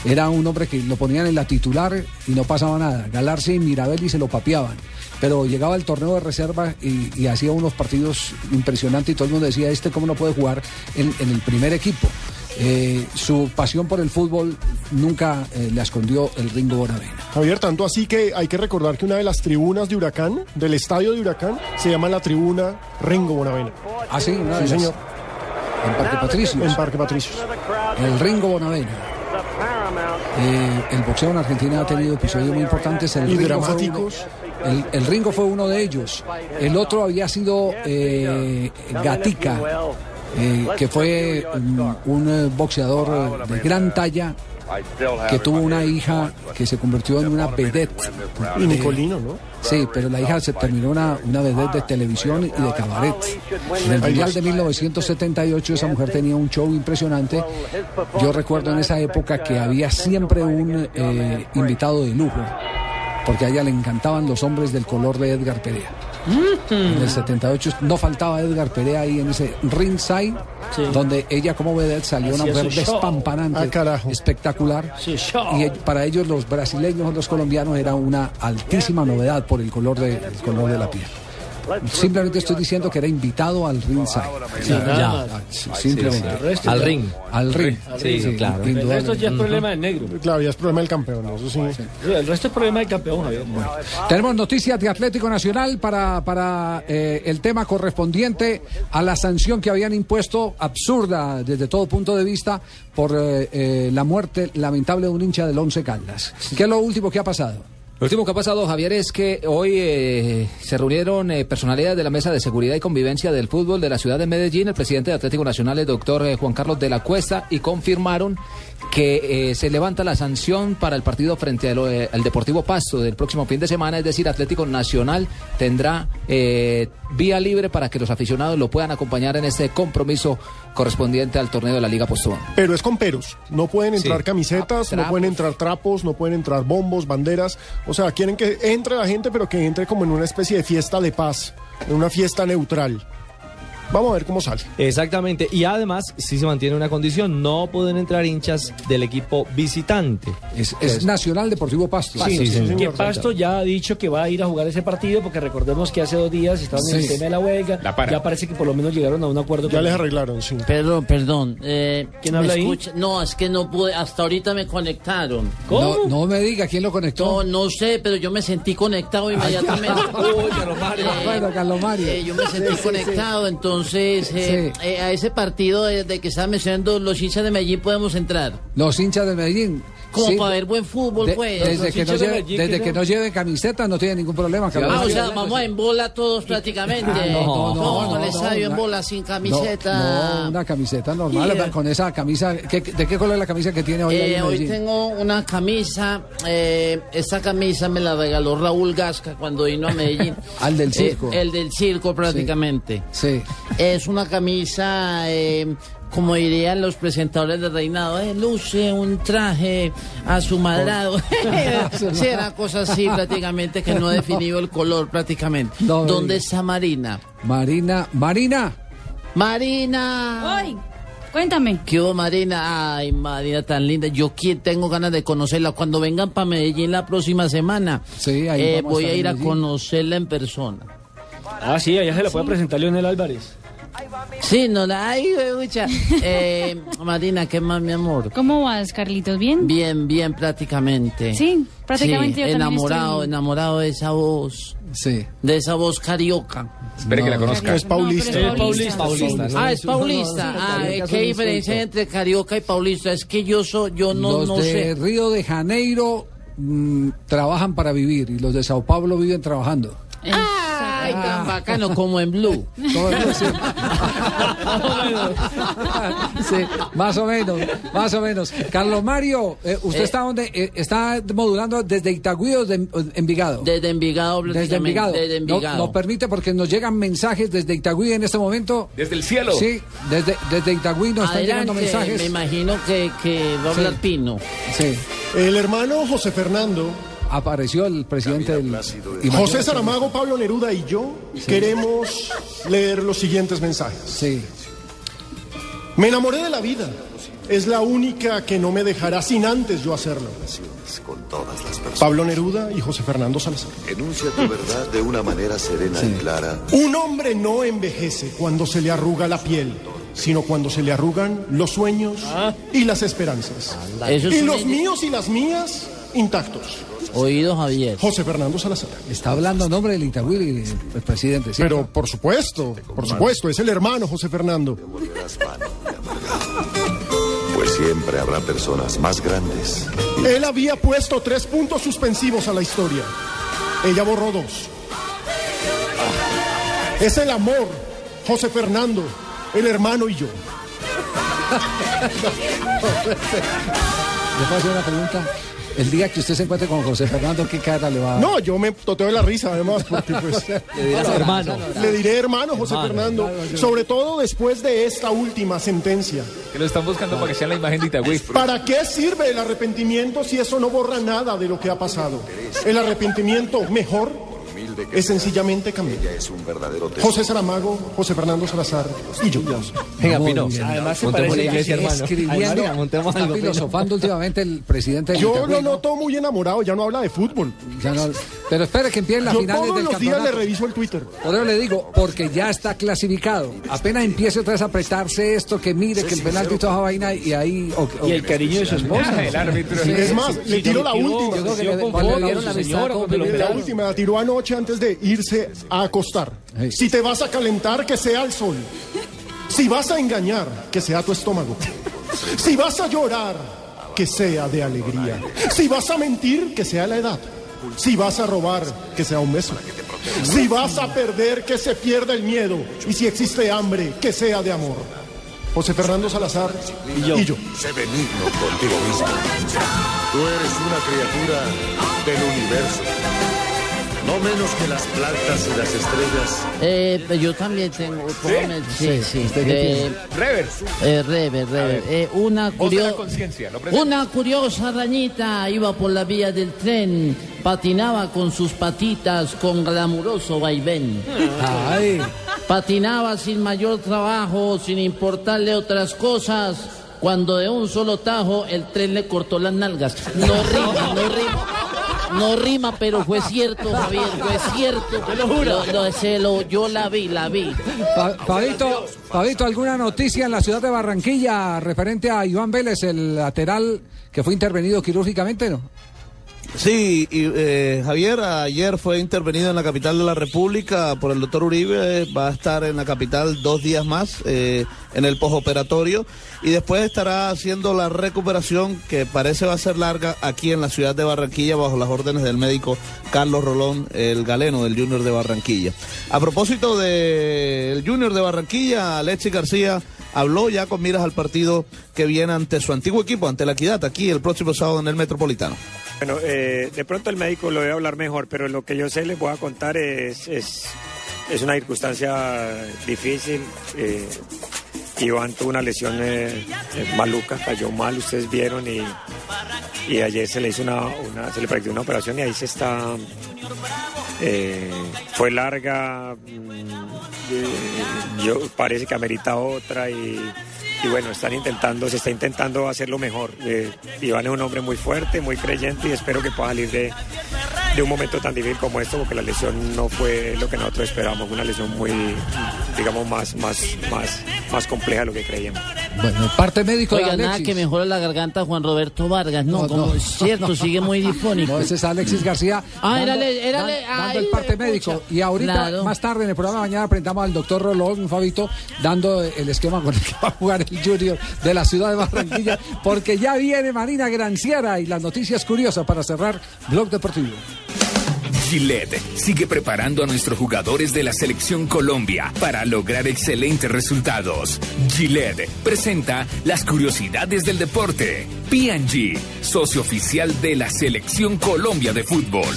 Era un hombre que lo ponían en la titular y no pasaba nada. Galarse y Mirabelli se lo papeaban. Pero llegaba al torneo de reserva y, y hacía unos partidos impresionantes y todo el mundo decía, este cómo no puede jugar en, en el primer equipo. Eh, su pasión por el fútbol nunca eh, le escondió el Ringo Bonavena. Javier, tanto así que hay que recordar que una de las tribunas de Huracán, del estadio de Huracán, se llama la tribuna Ringo Bonavena. Ah, sí, una Sí, de las- señor. En Parque Patricios. En Parque Patricios. El Ringo Bonavena. Eh, el boxeo en Argentina ha tenido episodios muy importantes. El Y Ringo dramáticos. Fue uno, el, el Ringo fue uno de ellos. El otro había sido eh, Gatica, eh, que fue un, un, eh, boxeador de gran talla que tuvo una hija que se convirtió en una vedette. Y Nicolino, ¿no? Sí, pero la hija se terminó una, una vedette de televisión y de cabaret. En el Mundial de 1978 esa mujer tenía un show impresionante. Yo recuerdo en esa época que había siempre un eh, invitado de lujo, porque a ella le encantaban los hombres del color de Edgar Perea. En el 78 no faltaba Edgar Perea ahí en ese ringside, donde ella como vedette salió una mujer despampanante, Ah, espectacular. Y para ellos los brasileños los colombianos era una altísima novedad por el color de, el color de la piel. Simplemente estoy diciendo que era invitado al ringside. Sí, Ya, ah, sí, simplemente. Al ring. Al ring. Sí, claro. El resto ya es problema del negro. Claro, ya es problema del campeón, eso sí. El resto es problema del campeón, Javier. Tenemos noticias de Atlético Nacional para, para eh, el tema correspondiente a la sanción que habían impuesto, absurda desde todo punto de vista, por eh, eh, la muerte lamentable de un hincha del Once Caldas. ¿Qué es lo último que ha pasado? Lo último que ha pasado, Javier, es que hoy eh, se reunieron eh, personalidades de la Mesa de Seguridad y Convivencia del Fútbol de la ciudad de Medellín, el presidente de Atlético Nacional, el doctor eh, Juan Carlos de la Cuesta, y confirmaron que eh, se levanta la sanción para el partido frente al, eh, al Deportivo Pasto del próximo fin de semana, es decir, Atlético Nacional tendrá eh, vía libre para que los aficionados lo puedan acompañar en este compromiso correspondiente al torneo de la Liga Postobón. Pero es con peros. No pueden entrar Sí. camisetas, Ah, no pueden entrar trapos, no pueden entrar bombos, banderas. O sea, quieren que entre la gente, pero que entre como en una especie de fiesta de paz, en una fiesta neutral. Vamos a ver cómo sale. Exactamente. Y además, sí se mantiene una condición: no pueden entrar hinchas del equipo visitante. Es, es Nacional Deportivo Pasto. Sí, Sí, señor. que Pasto ya ha dicho que va a ir a jugar ese partido porque recordemos que hace dos días estaban en el Sí. tema de la huelga. La para. Ya parece que por lo menos llegaron a un acuerdo. Ya con- les arreglaron, sí. Perdón, perdón. Eh, ¿Quién ¿me habla ahí? escucha? No, es que no pude. Hasta ahorita me conectaron. No, no me diga quién lo conectó. No, no sé, pero yo me sentí conectado inmediatamente. Uy, Carlos Mario. Bueno, Carlos Mario. Eh, yo me sentí conectado, entonces eh, Sí. eh, a ese partido de, de que estaba mencionando los hinchas de Medellín podemos entrar. Los hinchas de Medellín. Como Sí. para ver buen fútbol, De- pues. desde que, no lleve- desde que no- lleven camiseta no tiene ningún problema. Ah, o sea, vamos en bola todos prácticamente. Ah, no, no, no, no, no, estadio en bola sin camiseta. no, una camiseta normal, Yeah. con esa camisa. ¿qué- ¿De qué color es la camisa que tiene hoy? Eh, hoy tengo una camisa, eh, esta camisa me la regaló Raúl Gasca cuando vino a Medellín. Al del Eh, circo. el del circo prácticamente. Sí. Es una camisa, eh, como dirían los presentadores de Reinado, eh, luce un traje a su madrado. sí, era cosa así prácticamente que no he definido el color prácticamente. No ¿Dónde está Marina? Marina, Marina. Marina. Ay, cuéntame. ¿Qué hubo, Marina? Ay, Marina, tan linda. Yo tengo ganas de conocerla. Cuando vengan para Medellín la próxima semana, Sí, ahí eh, vamos a voy a ir a conocerla en persona. Ah, sí, allá se la puede presentar Leonel Álvarez. Sí, no la hay, mucha. Eh, Marina, ¿qué más, mi amor? ¿Cómo vas, Carlitos? ¿Bien? Bien, bien, prácticamente. Sí, prácticamente Sí, yo enamorado, estoy- enamorado de esa voz. Sí. De esa voz carioca. Espere que la conozca. Es paulista. No, es Eh, paulista. Ah, es paulista. Ah, eh, ¿Qué diferencia hay entre carioca y paulista? Es que yo soy, yo no, los no de sé. Río de Janeiro mm, trabajan para vivir y los de Sao Paulo viven trabajando. Ay, tan bacano como en Blue. Todo el mundo, sí. Sí, más o menos, más o menos. Carlos Mario, eh, ¿usted Eh. está donde? Eh, ¿Está modulando desde Itagüí o de Envigado? Desde Envigado, Desde Envigado. Desde No- Envigado. Nos permite porque nos llegan mensajes desde Itagüí en este momento. Desde el cielo. Sí, desde, desde Itagüí nos están llegando mensajes. me imagino que, que va a hablar Sí. Pino. Sí, El hermano José Fernando, apareció el presidente del... José Saramago, Pablo Neruda y yo queremos leer los siguientes mensajes. Sí. Me enamoré de la vida. Es la única que no me dejará sin antes yo hacerlo. con todas las personas. Pablo Neruda y José Fernando Salazar. Enuncia tu verdad de una manera serena y clara. Un hombre no envejece cuando se le arruga la piel, sino cuando se le arrugan los sueños y las esperanzas. Y los míos y las mías intactos. Oído, Javier. José Fernando Salazar. Está hablando en nombre del Itagüí, el presidente. ¿sí? Pero por supuesto, por supuesto, es el hermano José Fernando. Pues siempre habrá personas más grandes. Él había puesto tres puntos suspensivos a la historia. Ella borró dos. Es el amor, José Fernando, el hermano y yo. ¿Le puedo hacer una pregunta? El día que usted se encuentre con José Fernando, ¿qué cara le va a No, yo me toteo de la risa además, porque pues... Le dirás hermano. Le diré hermano José Hermano. Fernando, Claro, yo- sobre todo después de esta última sentencia. Que lo están buscando para que sea la imagen de Itagüí. ¿Para qué sirve el arrepentimiento si eso no borra nada de lo que ha pasado? El arrepentimiento mejor es sencillamente cambiar. Es un verdadero tesoro. José Saramago, José Fernando Salazar y yo. Venga, Pino. Además, se Montemos parece iglesia, es hermano. escribiendo, está filosofando últimamente el presidente del Yo lo ¿no? noto muy enamorado, ya no habla de fútbol. Ya no- pero espere que empiecen las Yo finales todos del los días le reviso el Twitter. Por eso le digo, porque ya está clasificado. Apenas empiece otra vez a apretarse esto, que mire, que el penalti y toda esa vaina, y ahí... o- o- Y el cariño de su esposa. El árbitro. Sí, Es más, le tiro la última. yo creo que le- le- dieron la La última la tiró anoche antes de irse a acostar. Si te vas a calentar, que sea el sol. Si vas a engañar, que sea tu estómago. Si vas a llorar, que sea de alegría. Si vas a mentir, que sea la edad. Si vas a robar, que sea un beso. Si vas a perder, que se pierda el miedo. Y si existe hambre, que sea de amor. José Fernando Salazar y yo. Sé benigno contigo mismo. Tú eres una criatura del universo. No menos que las plantas y las estrellas. Eh, yo también tengo. póngame- Sí, sí. ¿Usted qué Eh? Rever. eh, Rever, Rever. Eh, una, curio- una curiosa arañita iba por la vía del tren, patinaba con sus patitas con glamuroso vaivén. Patinaba sin mayor trabajo, sin importarle otras cosas, cuando de un solo tajo el tren le cortó las nalgas. No rima, no rima. No rima, pero fue cierto, Javier, fue cierto. Te lo juro. yo la vi, la vi. Pa- Fabito, Fabito, ¿alguna noticia en la ciudad de Barranquilla referente a Iván Vélez, el lateral que fue intervenido quirúrgicamente? ¿no? Sí, y, eh, Javier, ayer fue intervenido en la capital de la República por el doctor Uribe, va a estar en la capital dos días más eh, en el postoperatorio y después estará haciendo la recuperación que parece va a ser larga aquí en la ciudad de Barranquilla bajo las órdenes del médico Carlos Rolón, el galeno del Junior de Barranquilla. A propósito del Junior de Barranquilla, Alexis García habló ya con miras al partido que viene ante su antiguo equipo, ante la Equidad, aquí el próximo sábado en el Metropolitano. Bueno, eh, de pronto el médico lo debe hablar mejor, pero lo que yo sé les voy a contar es, es, es una circunstancia difícil. Eh, Iván tuvo una lesión eh, eh, maluca, cayó mal, ustedes vieron, y, y ayer se le hizo una, una- se le practicó una operación y ahí se está. eh, fue larga, mm, yo parece que amerita otra y, bueno, están intentando, se está intentando hacerlo mejor. Iván es un hombre muy fuerte, muy creyente y espero que pueda salir de, de un momento tan difícil como esto, porque la lesión no fue lo que nosotros esperábamos, una lesión muy, digamos, más, más, más, más compleja de lo que creíamos. Bueno, el parte médico Oiga, de nada Alexis. que mejora la garganta Juan Roberto Vargas, no, como es cierto, sigue muy difónico. No, ese es Alexis García. Ah, dando- érale, dan- dando ay, el parte médico. Y ahorita, Claro. más tarde, en el programa de mañana, presentamos al doctor Rolón, Fabito, dando el esquema con el que va a jugar el Junior de la ciudad de Barranquilla, porque ya viene Marina Granciera y las noticias curiosas para cerrar Blog Deportivo. Gillette sigue preparando a nuestros jugadores de la selección Colombia para lograr excelentes resultados. Gillette presenta las curiosidades del deporte. P&G, socio oficial de la selección Colombia de fútbol.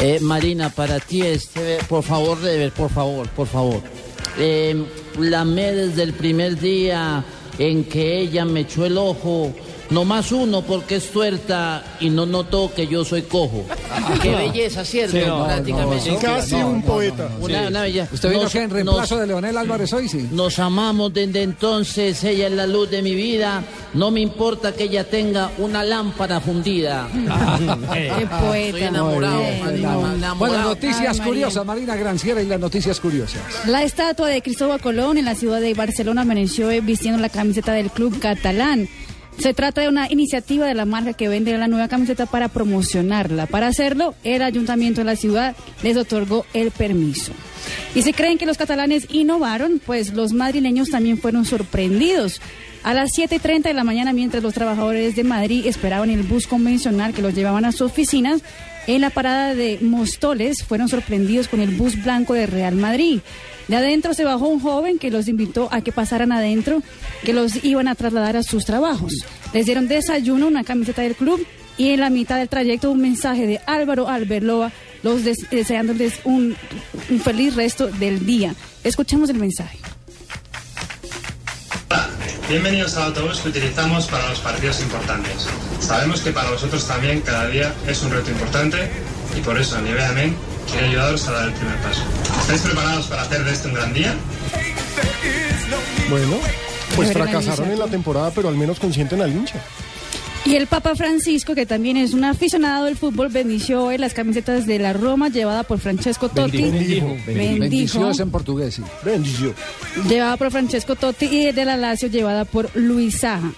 Eh, Marina, para ti, este, por favor, Rever, por favor, por favor. Eh, la desde el primer día en que ella me echó el ojo. No más uno porque es tuerta y no notó que yo soy cojo. Qué belleza, ¿cierto? Sí, no, Prácticamente. no, Casi no, un no, poeta. Una, una belleza. ¿Usted vino Nos- que en reemplazo nos- de Leonel Álvarez hoy, sí? Nos amamos desde entonces, ella es la luz de mi vida. No me importa que ella tenga una lámpara fundida. Qué poeta. Estoy enamorado, Marina, enamorado. Bueno, noticias Ay, Marina. curiosas, Marina Granciera y las noticias curiosas. La estatua de Cristóbal Colón en la ciudad de Barcelona amaneció eh, vistiendo la camiseta del club catalán. Se trata de una iniciativa de la marca que vende la nueva camiseta para promocionarla. Para hacerlo, el ayuntamiento de la ciudad les otorgó el permiso. Y si creen que los catalanes innovaron, pues los madrileños también fueron sorprendidos. A las 7.30 de la mañana, mientras los trabajadores de Madrid esperaban el bus convencional que los llevaban a sus oficinas, en la parada de Mostoles fueron sorprendidos con el bus blanco de Real Madrid. De adentro se bajó un joven que los invitó a que pasaran adentro, que los iban a trasladar a sus trabajos. Les dieron desayuno, una camiseta del club y en la mitad del trayecto un mensaje de Álvaro Alberloa, los des- deseándoles un, feliz resto del día. Escuchemos el mensaje. Bienvenidos al autobús que utilizamos para los partidos importantes. Sabemos que para vosotros también cada día es un reto importante y por eso Nieve Amén quiere ayudaros a dar el primer paso. ¿Estáis preparados para hacer de este un gran día? Bueno, pues fracasaron en la temporada, pero al menos consienten al hincha. Y el Papa Francisco, que también es un aficionado del fútbol, bendició hoy las camisetas de la Roma llevada por Francesco Totti. Bendijo. Bendijo. Bendició es en portugués, sí. Bendició. llevada por Francesco Totti y de la Lazio llevada por Luis Saja.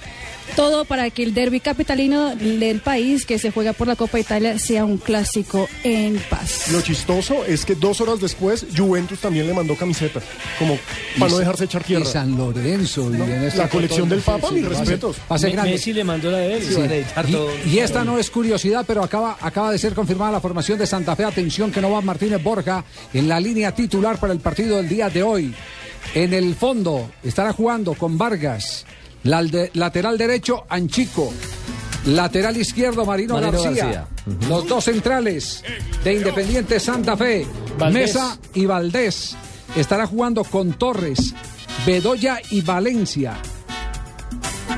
Todo para que el derby capitalino del país que se juega por la Copa Italia sea un clásico en paz. Lo chistoso es que dos horas después Juventus también le mandó camiseta, como para no dejarse echar tierra. Y San Lorenzo. y No, en este la colección del Papa, mis pase- respetos. pase Me- grande. Messi le mandó la de él. Sí. Y, y esta no es curiosidad, pero acaba, acaba de ser confirmada la formación de Santa Fe. Atención que no va Martínez Borja en la línea titular para el partido del día de hoy. En el fondo estará jugando con Vargas, lateral derecho Anchico, lateral izquierdo Marino, Marino García, García. los dos centrales de Independiente Santa Fe, Valdés. Mesa y Valdés. Estará jugando con Torres, Bedoya y Valencia.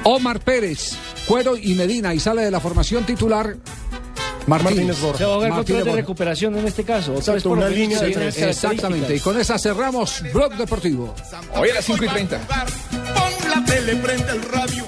Omar Pérez, Cuero y Medina y sale de la formación titular Martínez, Martínez Borja. Se va a jugar con Martínez tres de recuperación en este caso. Otra Exacto, vez por una línea de Exactamente, y con esa cerramos Blog Deportivo. Hoy a las 5 y 30. La tele, prende el radio.